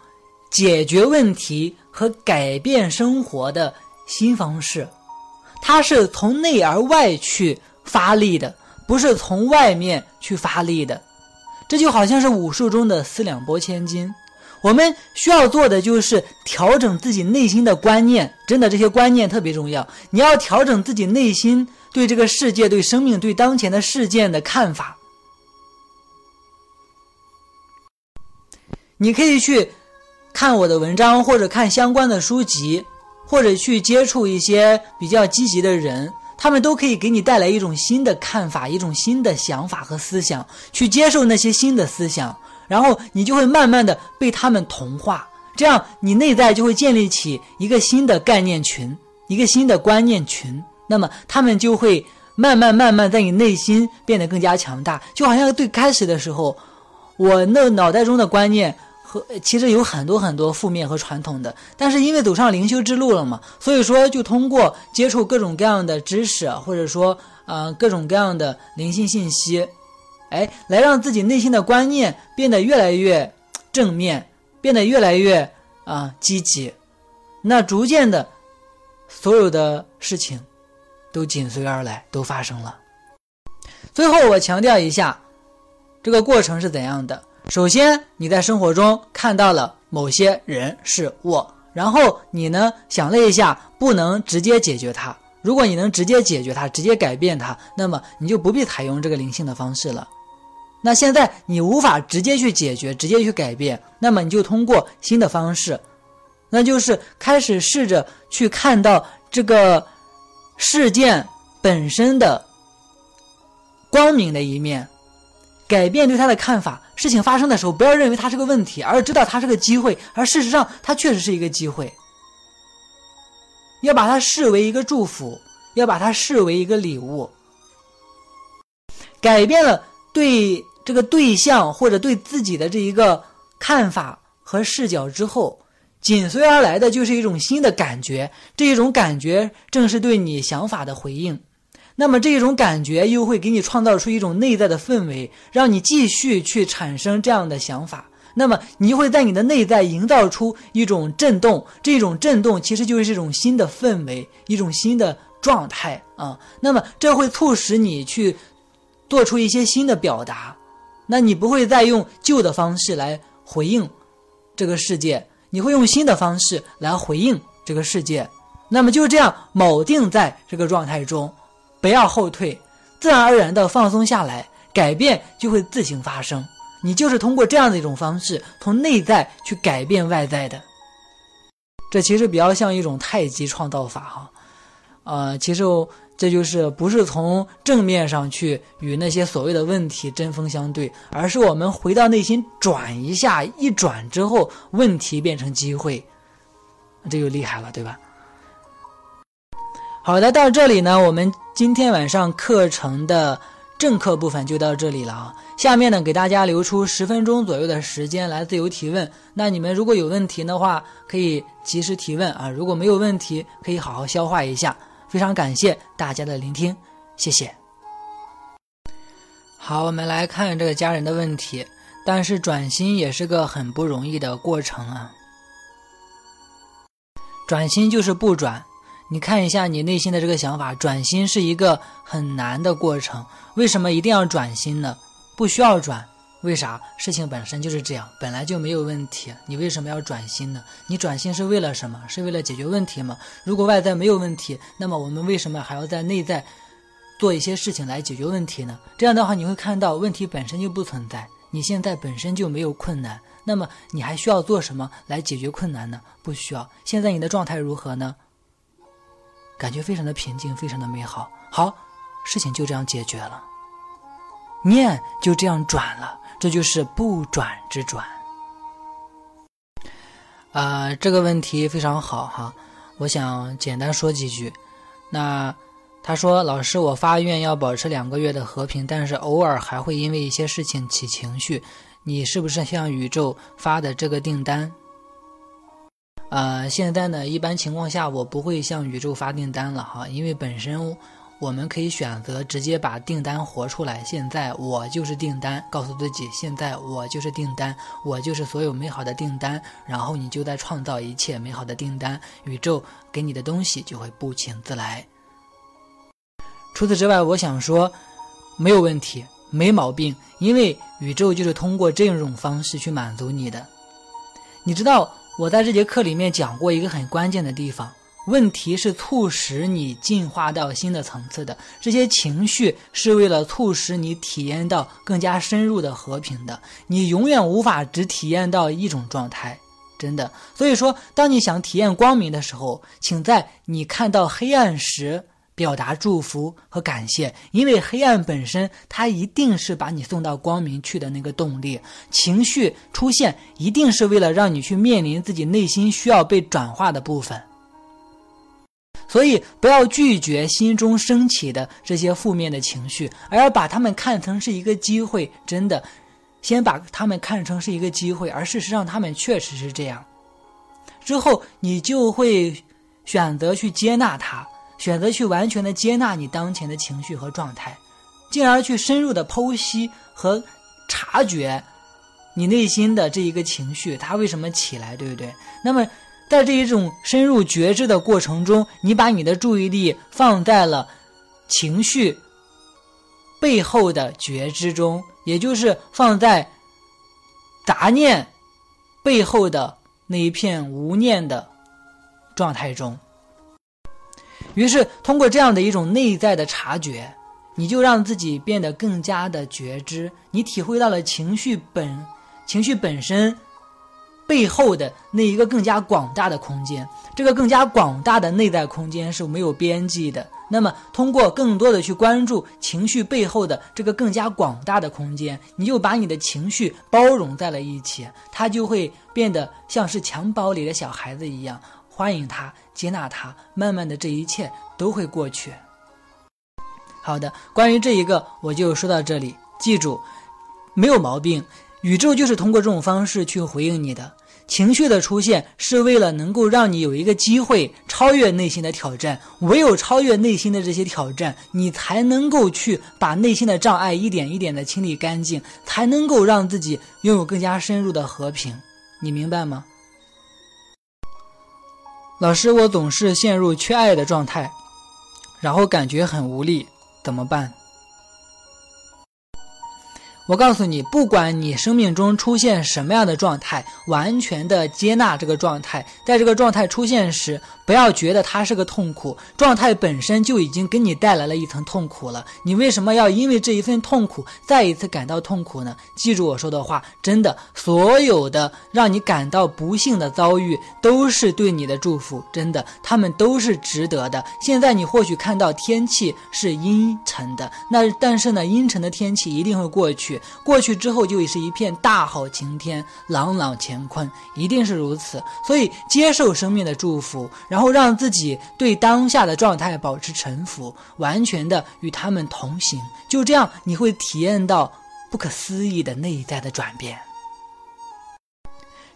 解决问题和改变生活的新方式，它是从内而外去发力的，不是从外面去发力的。这就好像是武术中的四两拨千斤，我们需要做的就是调整自己内心的观念，真的这些观念特别重要。你要调整自己内心对这个世界、对生命、对当前的事件的看法。你可以去看我的文章，或者看相关的书籍，或者去接触一些比较积极的人，他们都可以给你带来一种新的看法，一种新的想法和思想，去接受那些新的思想，然后你就会慢慢的被他们同化，这样你内在就会建立起一个新的概念群，一个新的观念群，那么他们就会慢慢慢慢在你内心变得更加强大，就好像最开始的时候，我那脑袋中的观念。其实有很多很多负面和传统的，但是因为走上灵修之路了嘛，所以说就通过接触各种各样的知识，或者说呃各种各样的灵性信息，哎，来让自己内心的观念变得越来越正面，变得越来越啊积极，那逐渐的，所有的事情都紧随而来，都发生了。最后我强调一下，这个过程是怎样的。首先，你在生活中看到了某些人事物，然后你呢想了一下，不能直接解决它。如果你能直接解决它，直接改变它，那么你就不必采用这个灵性的方式了。那现在你无法直接去解决，直接去改变，那么你就通过新的方式，那就是开始试着去看到这个事件本身的光明的一面，改变对它的看法。事情发生的时候，不要认为它是个问题，而知道它是个机会，而事实上它确实是一个机会。要把它视为一个祝福，要把它视为一个礼物。改变了对这个对象或者对自己的这一个看法和视角之后，紧随而来的就是一种新的感觉，这一种感觉正是对你想法的回应。那么这种感觉又会给你创造出一种内在的氛围，让你继续去产生这样的想法。那么你就会在你的内在营造出一种震动，这种震动其实就是这种新的氛围，一种新的状态啊。那么这会促使你去做出一些新的表达，那你不会再用旧的方式来回应这个世界，你会用新的方式来回应这个世界。那么就这样铆定在这个状态中。不要后退，自然而然的放松下来，改变就会自行发生。你就是通过这样的一种方式，从内在去改变外在的。这其实比较像一种太极创造法哈，呃，其实这就是不是从正面上去与那些所谓的问题针锋相对，而是我们回到内心转一下，一转之后，问题变成机会，这就厉害了，对吧？好的，到这里呢，我们今天晚上课程的正课部分就到这里了啊。下面呢，给大家留出十分钟左右的时间来自由提问。那你们如果有问题的话，可以及时提问啊。如果没有问题，可以好好消化一下。非常感谢大家的聆听，谢谢。好，我们来看这个家人的问题。但是转心也是个很不容易的过程啊。转心就是不转。你看一下你内心的这个想法，转心是一个很难的过程。为什么一定要转心呢？不需要转，为啥？事情本身就是这样，本来就没有问题。你为什么要转心呢？你转心是为了什么？是为了解决问题吗？如果外在没有问题，那么我们为什么还要在内在做一些事情来解决问题呢？这样的话，你会看到问题本身就不存在，你现在本身就没有困难，那么你还需要做什么来解决困难呢？不需要。现在你的状态如何呢？感觉非常的平静，非常的美好。好，事情就这样解决了，念就这样转了，这就是不转之转。呃，这个问题非常好哈，我想简单说几句。那他说：“老师，我发愿要保持两个月的和平，但是偶尔还会因为一些事情起情绪。你是不是向宇宙发的这个订单？”呃，现在呢，一般情况下我不会向宇宙发订单了哈，因为本身。我们可以选择直接把订单活出来。现在我就是订单，告诉自己，现在我就是订单，我就是所有美好的订单。然后你就在创造一切美好的订单，宇宙给你的东西就会不请自来。除此之外，我想说，没有问题，没毛病，因为宇宙就是通过这种方式去满足你的。你知道，我在这节课里面讲过一个很关键的地方。问题是促使你进化到新的层次的这些情绪，是为了促使你体验到更加深入的和平的。你永远无法只体验到一种状态，真的。所以说，当你想体验光明的时候，请在你看到黑暗时表达祝福和感谢，因为黑暗本身它一定是把你送到光明去的那个动力。情绪出现一定是为了让你去面临自己内心需要被转化的部分。所以，不要拒绝心中升起的这些负面的情绪，而要把它们看成是一个机会。真的，先把它们看成是一个机会，而事实上它们确实是这样。之后，你就会选择去接纳它，选择去完全的接纳你当前的情绪和状态，进而去深入的剖析和察觉你内心的这一个情绪，它为什么起来，对不对？那么。在这一种深入觉知的过程中，你把你的注意力放在了情绪背后的觉知中，也就是放在杂念背后的那一片无念的状态中。于是，通过这样的一种内在的察觉，你就让自己变得更加的觉知，你体会到了情绪本情绪本身。背后的那一个更加广大的空间，这个更加广大的内在空间是没有边际的。那么，通过更多的去关注情绪背后的这个更加广大的空间，你就把你的情绪包容在了一起，它就会变得像是襁褓里的小孩子一样，欢迎他，接纳他，慢慢的这一切都会过去。好的，关于这一个我就说到这里，记住，没有毛病。宇宙就是通过这种方式去回应你的情绪的出现，是为了能够让你有一个机会超越内心的挑战。唯有超越内心的这些挑战，你才能够去把内心的障碍一点一点的清理干净，才能够让自己拥有更加深入的和平。你明白吗？老师，我总是陷入缺爱的状态，然后感觉很无力，怎么办？我告诉你，不管你生命中出现什么样的状态，完全的接纳这个状态。在这个状态出现时，不要觉得它是个痛苦，状态本身就已经给你带来了一层痛苦了。你为什么要因为这一份痛苦再一次感到痛苦呢？记住我说的话，真的，所有的让你感到不幸的遭遇都是对你的祝福，真的，他们都是值得的。现在你或许看到天气是阴沉的，那但是呢，阴沉的天气一定会过去。过去之后，就已是一片大好晴天，朗朗乾坤，一定是如此。所以，接受生命的祝福，然后让自己对当下的状态保持沉浮，完全的与他们同行。就这样，你会体验到不可思议的内在的转变。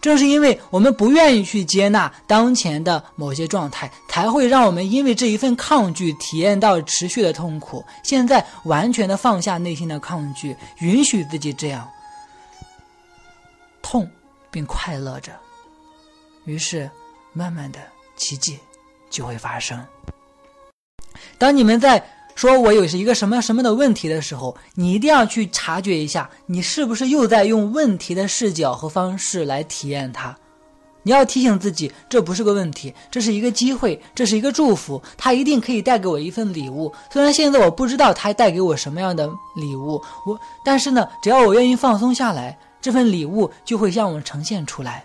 正是因为我们不愿意去接纳当前的某些状态，才会让我们因为这一份抗拒体验到持续的痛苦。现在完全的放下内心的抗拒，允许自己这样痛并快乐着，于是慢慢的奇迹就会发生。当你们在。说我有一个什么什么的问题的时候，你一定要去察觉一下，你是不是又在用问题的视角和方式来体验它？你要提醒自己，这不是个问题，这是一个机会，这是一个祝福，它一定可以带给我一份礼物。虽然现在我不知道它带给我什么样的礼物，我但是呢，只要我愿意放松下来，这份礼物就会向我呈现出来。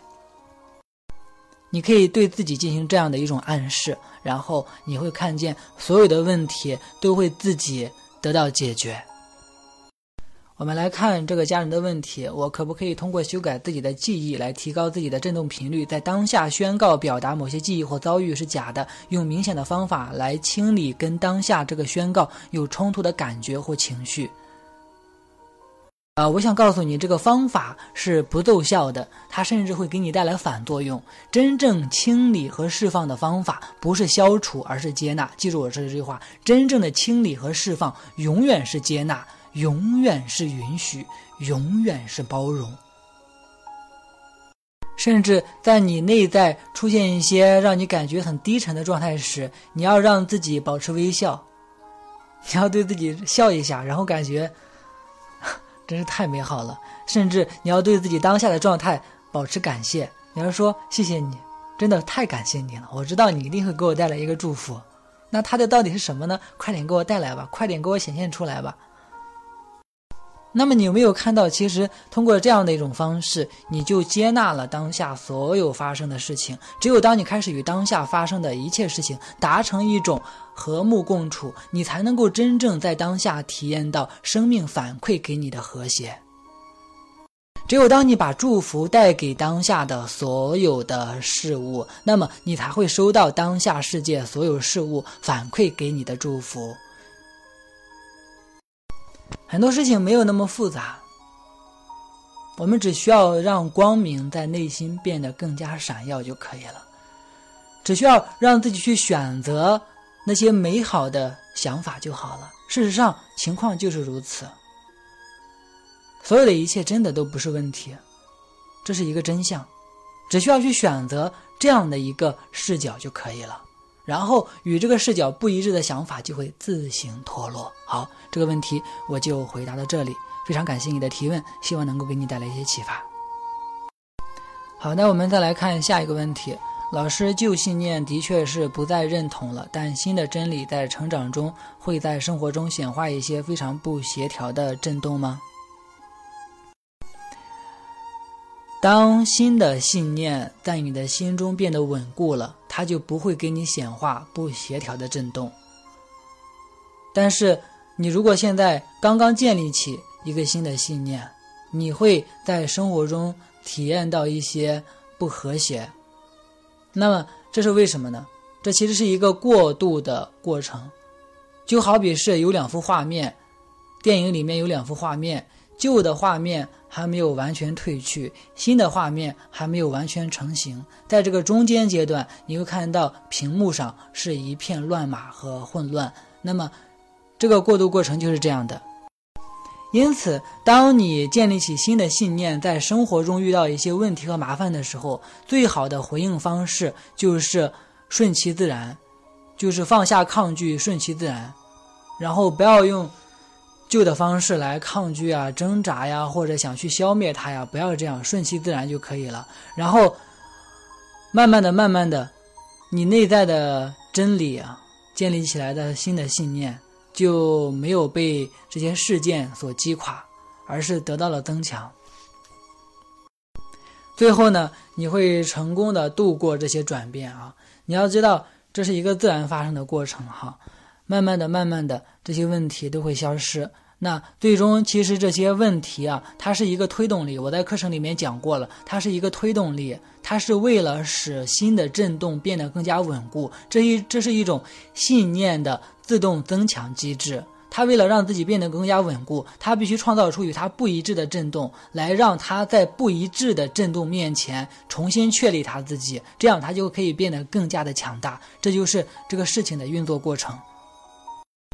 你可以对自己进行这样的一种暗示，然后你会看见所有的问题都会自己得到解决。我们来看这个家人的问题：我可不可以通过修改自己的记忆来提高自己的振动频率，在当下宣告表达某些记忆或遭遇是假的，用明显的方法来清理跟当下这个宣告有冲突的感觉或情绪？啊，我想告诉你，这个方法是不奏效的，它甚至会给你带来反作用。真正清理和释放的方法不是消除，而是接纳。记住我说的这句话：真正的清理和释放，永远是接纳。永远是允许，永远是包容，甚至在你内在出现一些让你感觉很低沉的状态时，你要让自己保持微笑，你要对自己笑一下，然后感觉真是太美好了。甚至你要对自己当下的状态保持感谢，你要说谢谢你，真的太感谢你了。我知道你一定会给我带来一个祝福，那它的到底是什么呢？快点给我带来吧，快点给我显现出来吧。那么你有没有看到，其实通过这样的一种方式，你就接纳了当下所有发生的事情。只有当你开始与当下发生的一切事情达成一种和睦共处，你才能够真正在当下体验到生命反馈给你的和谐。只有当你把祝福带给当下的所有的事物，那么你才会收到当下世界所有事物反馈给你的祝福。很多事情没有那么复杂，我们只需要让光明在内心变得更加闪耀就可以了，只需要让自己去选择那些美好的想法就好了。事实上，情况就是如此，所有的一切真的都不是问题，这是一个真相，只需要去选择这样的一个视角就可以了。然后与这个视角不一致的想法就会自行脱落。好，这个问题我就回答到这里。非常感谢你的提问，希望能够给你带来一些启发。好，那我们再来看下一个问题。老师，旧信念的确是不再认同了，但新的真理在成长中会在生活中显化一些非常不协调的震动吗？当新的信念在你的心中变得稳固了，它就不会给你显化不协调的震动。但是，你如果现在刚刚建立起一个新的信念，你会在生活中体验到一些不和谐。那么，这是为什么呢？这其实是一个过渡的过程，就好比是有两幅画面，电影里面有两幅画面，旧的画面。还没有完全褪去，新的画面还没有完全成型，在这个中间阶段，你会看到屏幕上是一片乱码和混乱。那么，这个过渡过程就是这样的。因此，当你建立起新的信念，在生活中遇到一些问题和麻烦的时候，最好的回应方式就是顺其自然，就是放下抗拒，顺其自然，然后不要用。旧的方式来抗拒啊、挣扎呀，或者想去消灭它呀，不要这样，顺其自然就可以了。然后，慢慢的、慢慢的，你内在的真理啊，建立起来的新的信念就没有被这些事件所击垮，而是得到了增强。最后呢，你会成功的度过这些转变啊！你要知道，这是一个自然发生的过程哈。慢慢的、慢慢的，这些问题都会消失。那最终，其实这些问题啊，它是一个推动力。我在课程里面讲过了，它是一个推动力，它是为了使新的震动变得更加稳固。这一这是一种信念的自动增强机制。它为了让自己变得更加稳固，它必须创造出与它不一致的震动，来让它在不一致的震动面前重新确立它自己，这样它就可以变得更加的强大。这就是这个事情的运作过程。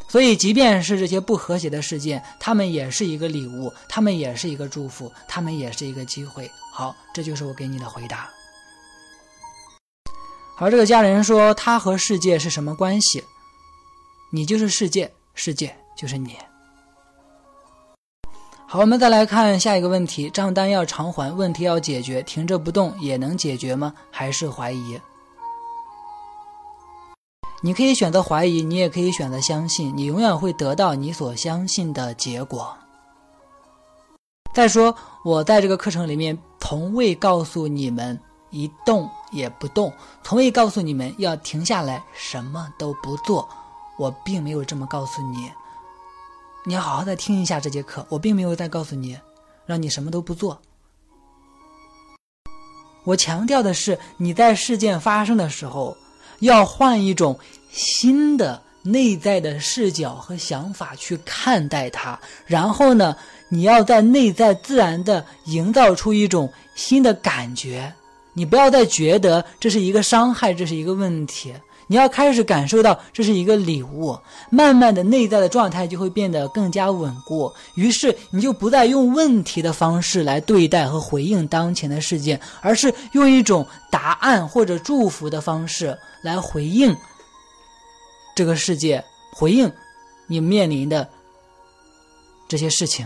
所以，即便是这些不和谐的事件，他们也是一个礼物，他们也是一个祝福，他们也是一个机会。好，这就是我给你的回答。而，这个家人说，他和世界是什么关系？你就是世界，世界就是你。好，我们再来看下一个问题：账单要偿还，问题要解决，停着不动也能解决吗？还是怀疑？你可以选择怀疑，你也可以选择相信，你永远会得到你所相信的结果。再说，我在这个课程里面从未告诉你们一动也不动，从未告诉你们要停下来什么都不做，我并没有这么告诉你。你要好好的听一下这节课，我并没有在告诉你，让你什么都不做。我强调的是，你在事件发生的时候，要换一种新的内在的视角和想法去看待它。然后呢，你要在内在自然的营造出一种新的感觉。你不要再觉得这是一个伤害，这是一个问题。你要开始感受到这是一个礼物，慢慢的内在的状态就会变得更加稳固。于是你就不再用问题的方式来对待和回应当前的事件，而是用一种答案或者祝福的方式来回应这个世界，回应你面临的这些事情。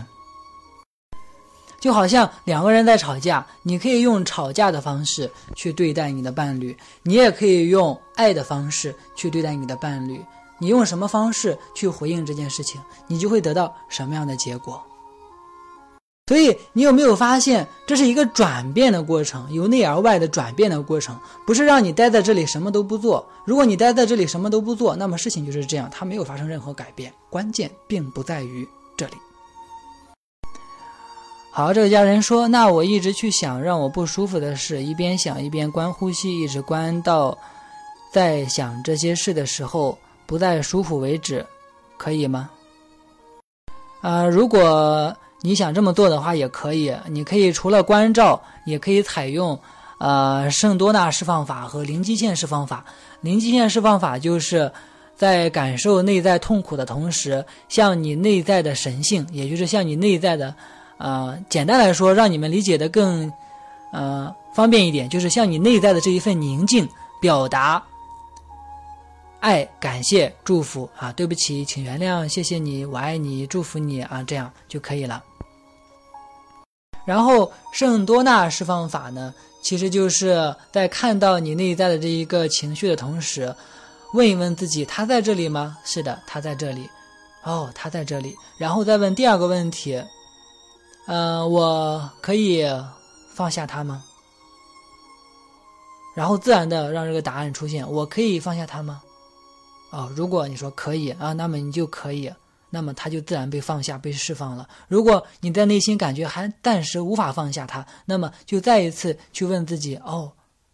就好像两个人在吵架，你可以用吵架的方式去对待你的伴侣，你也可以用爱的方式去对待你的伴侣。你用什么方式去回应这件事情，你就会得到什么样的结果。所以，你有没有发现，这是一个转变的过程，由内而外的转变的过程，不是让你待在这里什么都不做。如果你待在这里什么都不做，那么事情就是这样，它没有发生任何改变。关键并不在于这里。好，这个家人说：“那我一直去想让我不舒服的事，一边想一边关呼吸，一直关到在想这些事的时候不再舒服为止，可以吗？”啊，如果你想这么做的话，也可以。你可以除了关照，也可以采用呃圣多纳释放法和零基线释放法。零基线释放法就是在感受内在痛苦的同时，向你内在的神性，也就是向你内在的。呃，简单来说，让你们理解的更，呃，方便一点，就是向你内在的这一份宁静表达爱、感谢、祝福啊，对不起，请原谅，谢谢你，我爱你，祝福你啊，这样就可以了。然后圣多纳释放法呢，其实就是在看到你内在的这一个情绪的同时，问一问自己，他在这里吗？是的，他在这里。哦，他在这里。然后再问第二个问题。呃，我可以放下他吗？然后自然的让这个答案出现，我可以放下他吗？哦，如果你说可以啊，那么你就可以，那么他就自然被放下、被释放了。如果你在内心感觉还暂时无法放下他，那么就再一次去问自己：哦，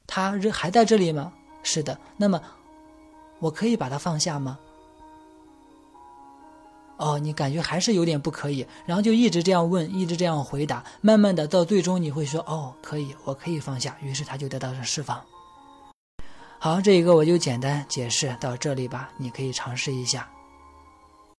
他还在这里吗？是的，那么我可以把他放下吗？哦，你感觉还是有点不可以，然后就一直这样问，一直这样回答，慢慢的到最终你会说，哦，可以，我可以放下，于是他就得到了释放。好，这一个我就简单解释到这里吧，你可以尝试一下。